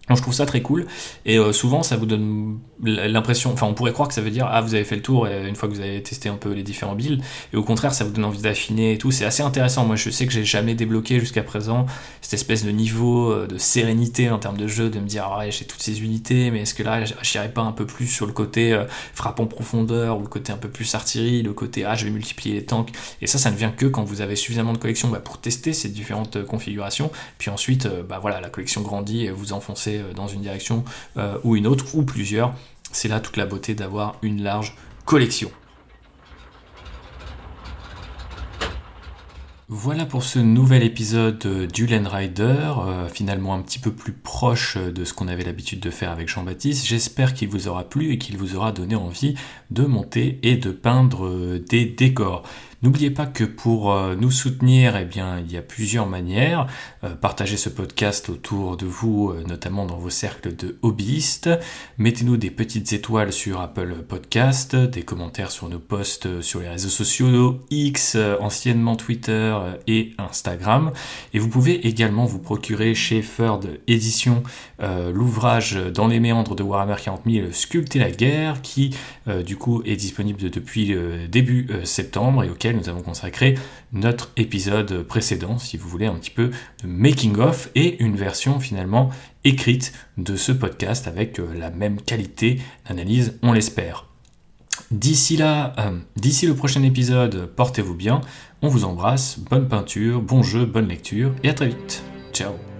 je trouve ça très cool. Et euh, souvent ça vous donne l'impression, enfin on pourrait croire que ça veut dire ah vous avez fait le tour une fois que vous avez testé un peu les différents builds. Et au contraire ça vous donne envie d'affiner et tout, c'est assez intéressant. Moi je sais que j'ai jamais débloqué jusqu'à présent cette espèce de niveau euh, de sérénité en termes de jeu, de me dire ah ouais j'ai toutes ces unités mais est-ce que là j'irai pas un peu plus sur le côté euh, frappe en profondeur ou le côté un peu plus artillerie, le côté ah je vais multiplier les tanks. Et ça ça ne vient que quand vous avez suffisamment de collections bah, pour tester ces différentes configurations. Puis ensuite bah voilà la collection grandit et vous enfoncez euh, dans une direction euh, ou une autre, ou plusieurs. C'est là toute la beauté d'avoir une large collection. Voilà pour ce nouvel épisode du Land Rider, euh, finalement un petit peu plus proche de ce qu'on avait l'habitude de faire avec Jean-Baptiste. J'espère qu'il vous aura plu et qu'il vous aura donné envie de monter et de peindre des décors. N'oubliez pas que pour euh, nous soutenir, eh il y a plusieurs manières. Euh, partagez ce podcast autour de vous, euh, notamment dans vos cercles de hobbyistes. Mettez-nous des petites étoiles sur Apple Podcast, des commentaires sur nos posts sur les réseaux sociaux X, anciennement Twitter et Instagram. Et vous pouvez également vous procurer chez Third Edition l'ouvrage Dans les méandres de Warhammer 40 000, Sculpter la guerre, qui du coup est disponible depuis début septembre et auquel nous avons consacré notre épisode précédent, si vous voulez un petit peu de making of et une version finalement écrite de ce podcast avec euh, la même qualité d'analyse, on l'espère. D'ici là, euh, d'ici le prochain épisode, portez-vous bien, on vous embrasse, bonne peinture, bon jeu, bonne lecture et à très vite. Ciao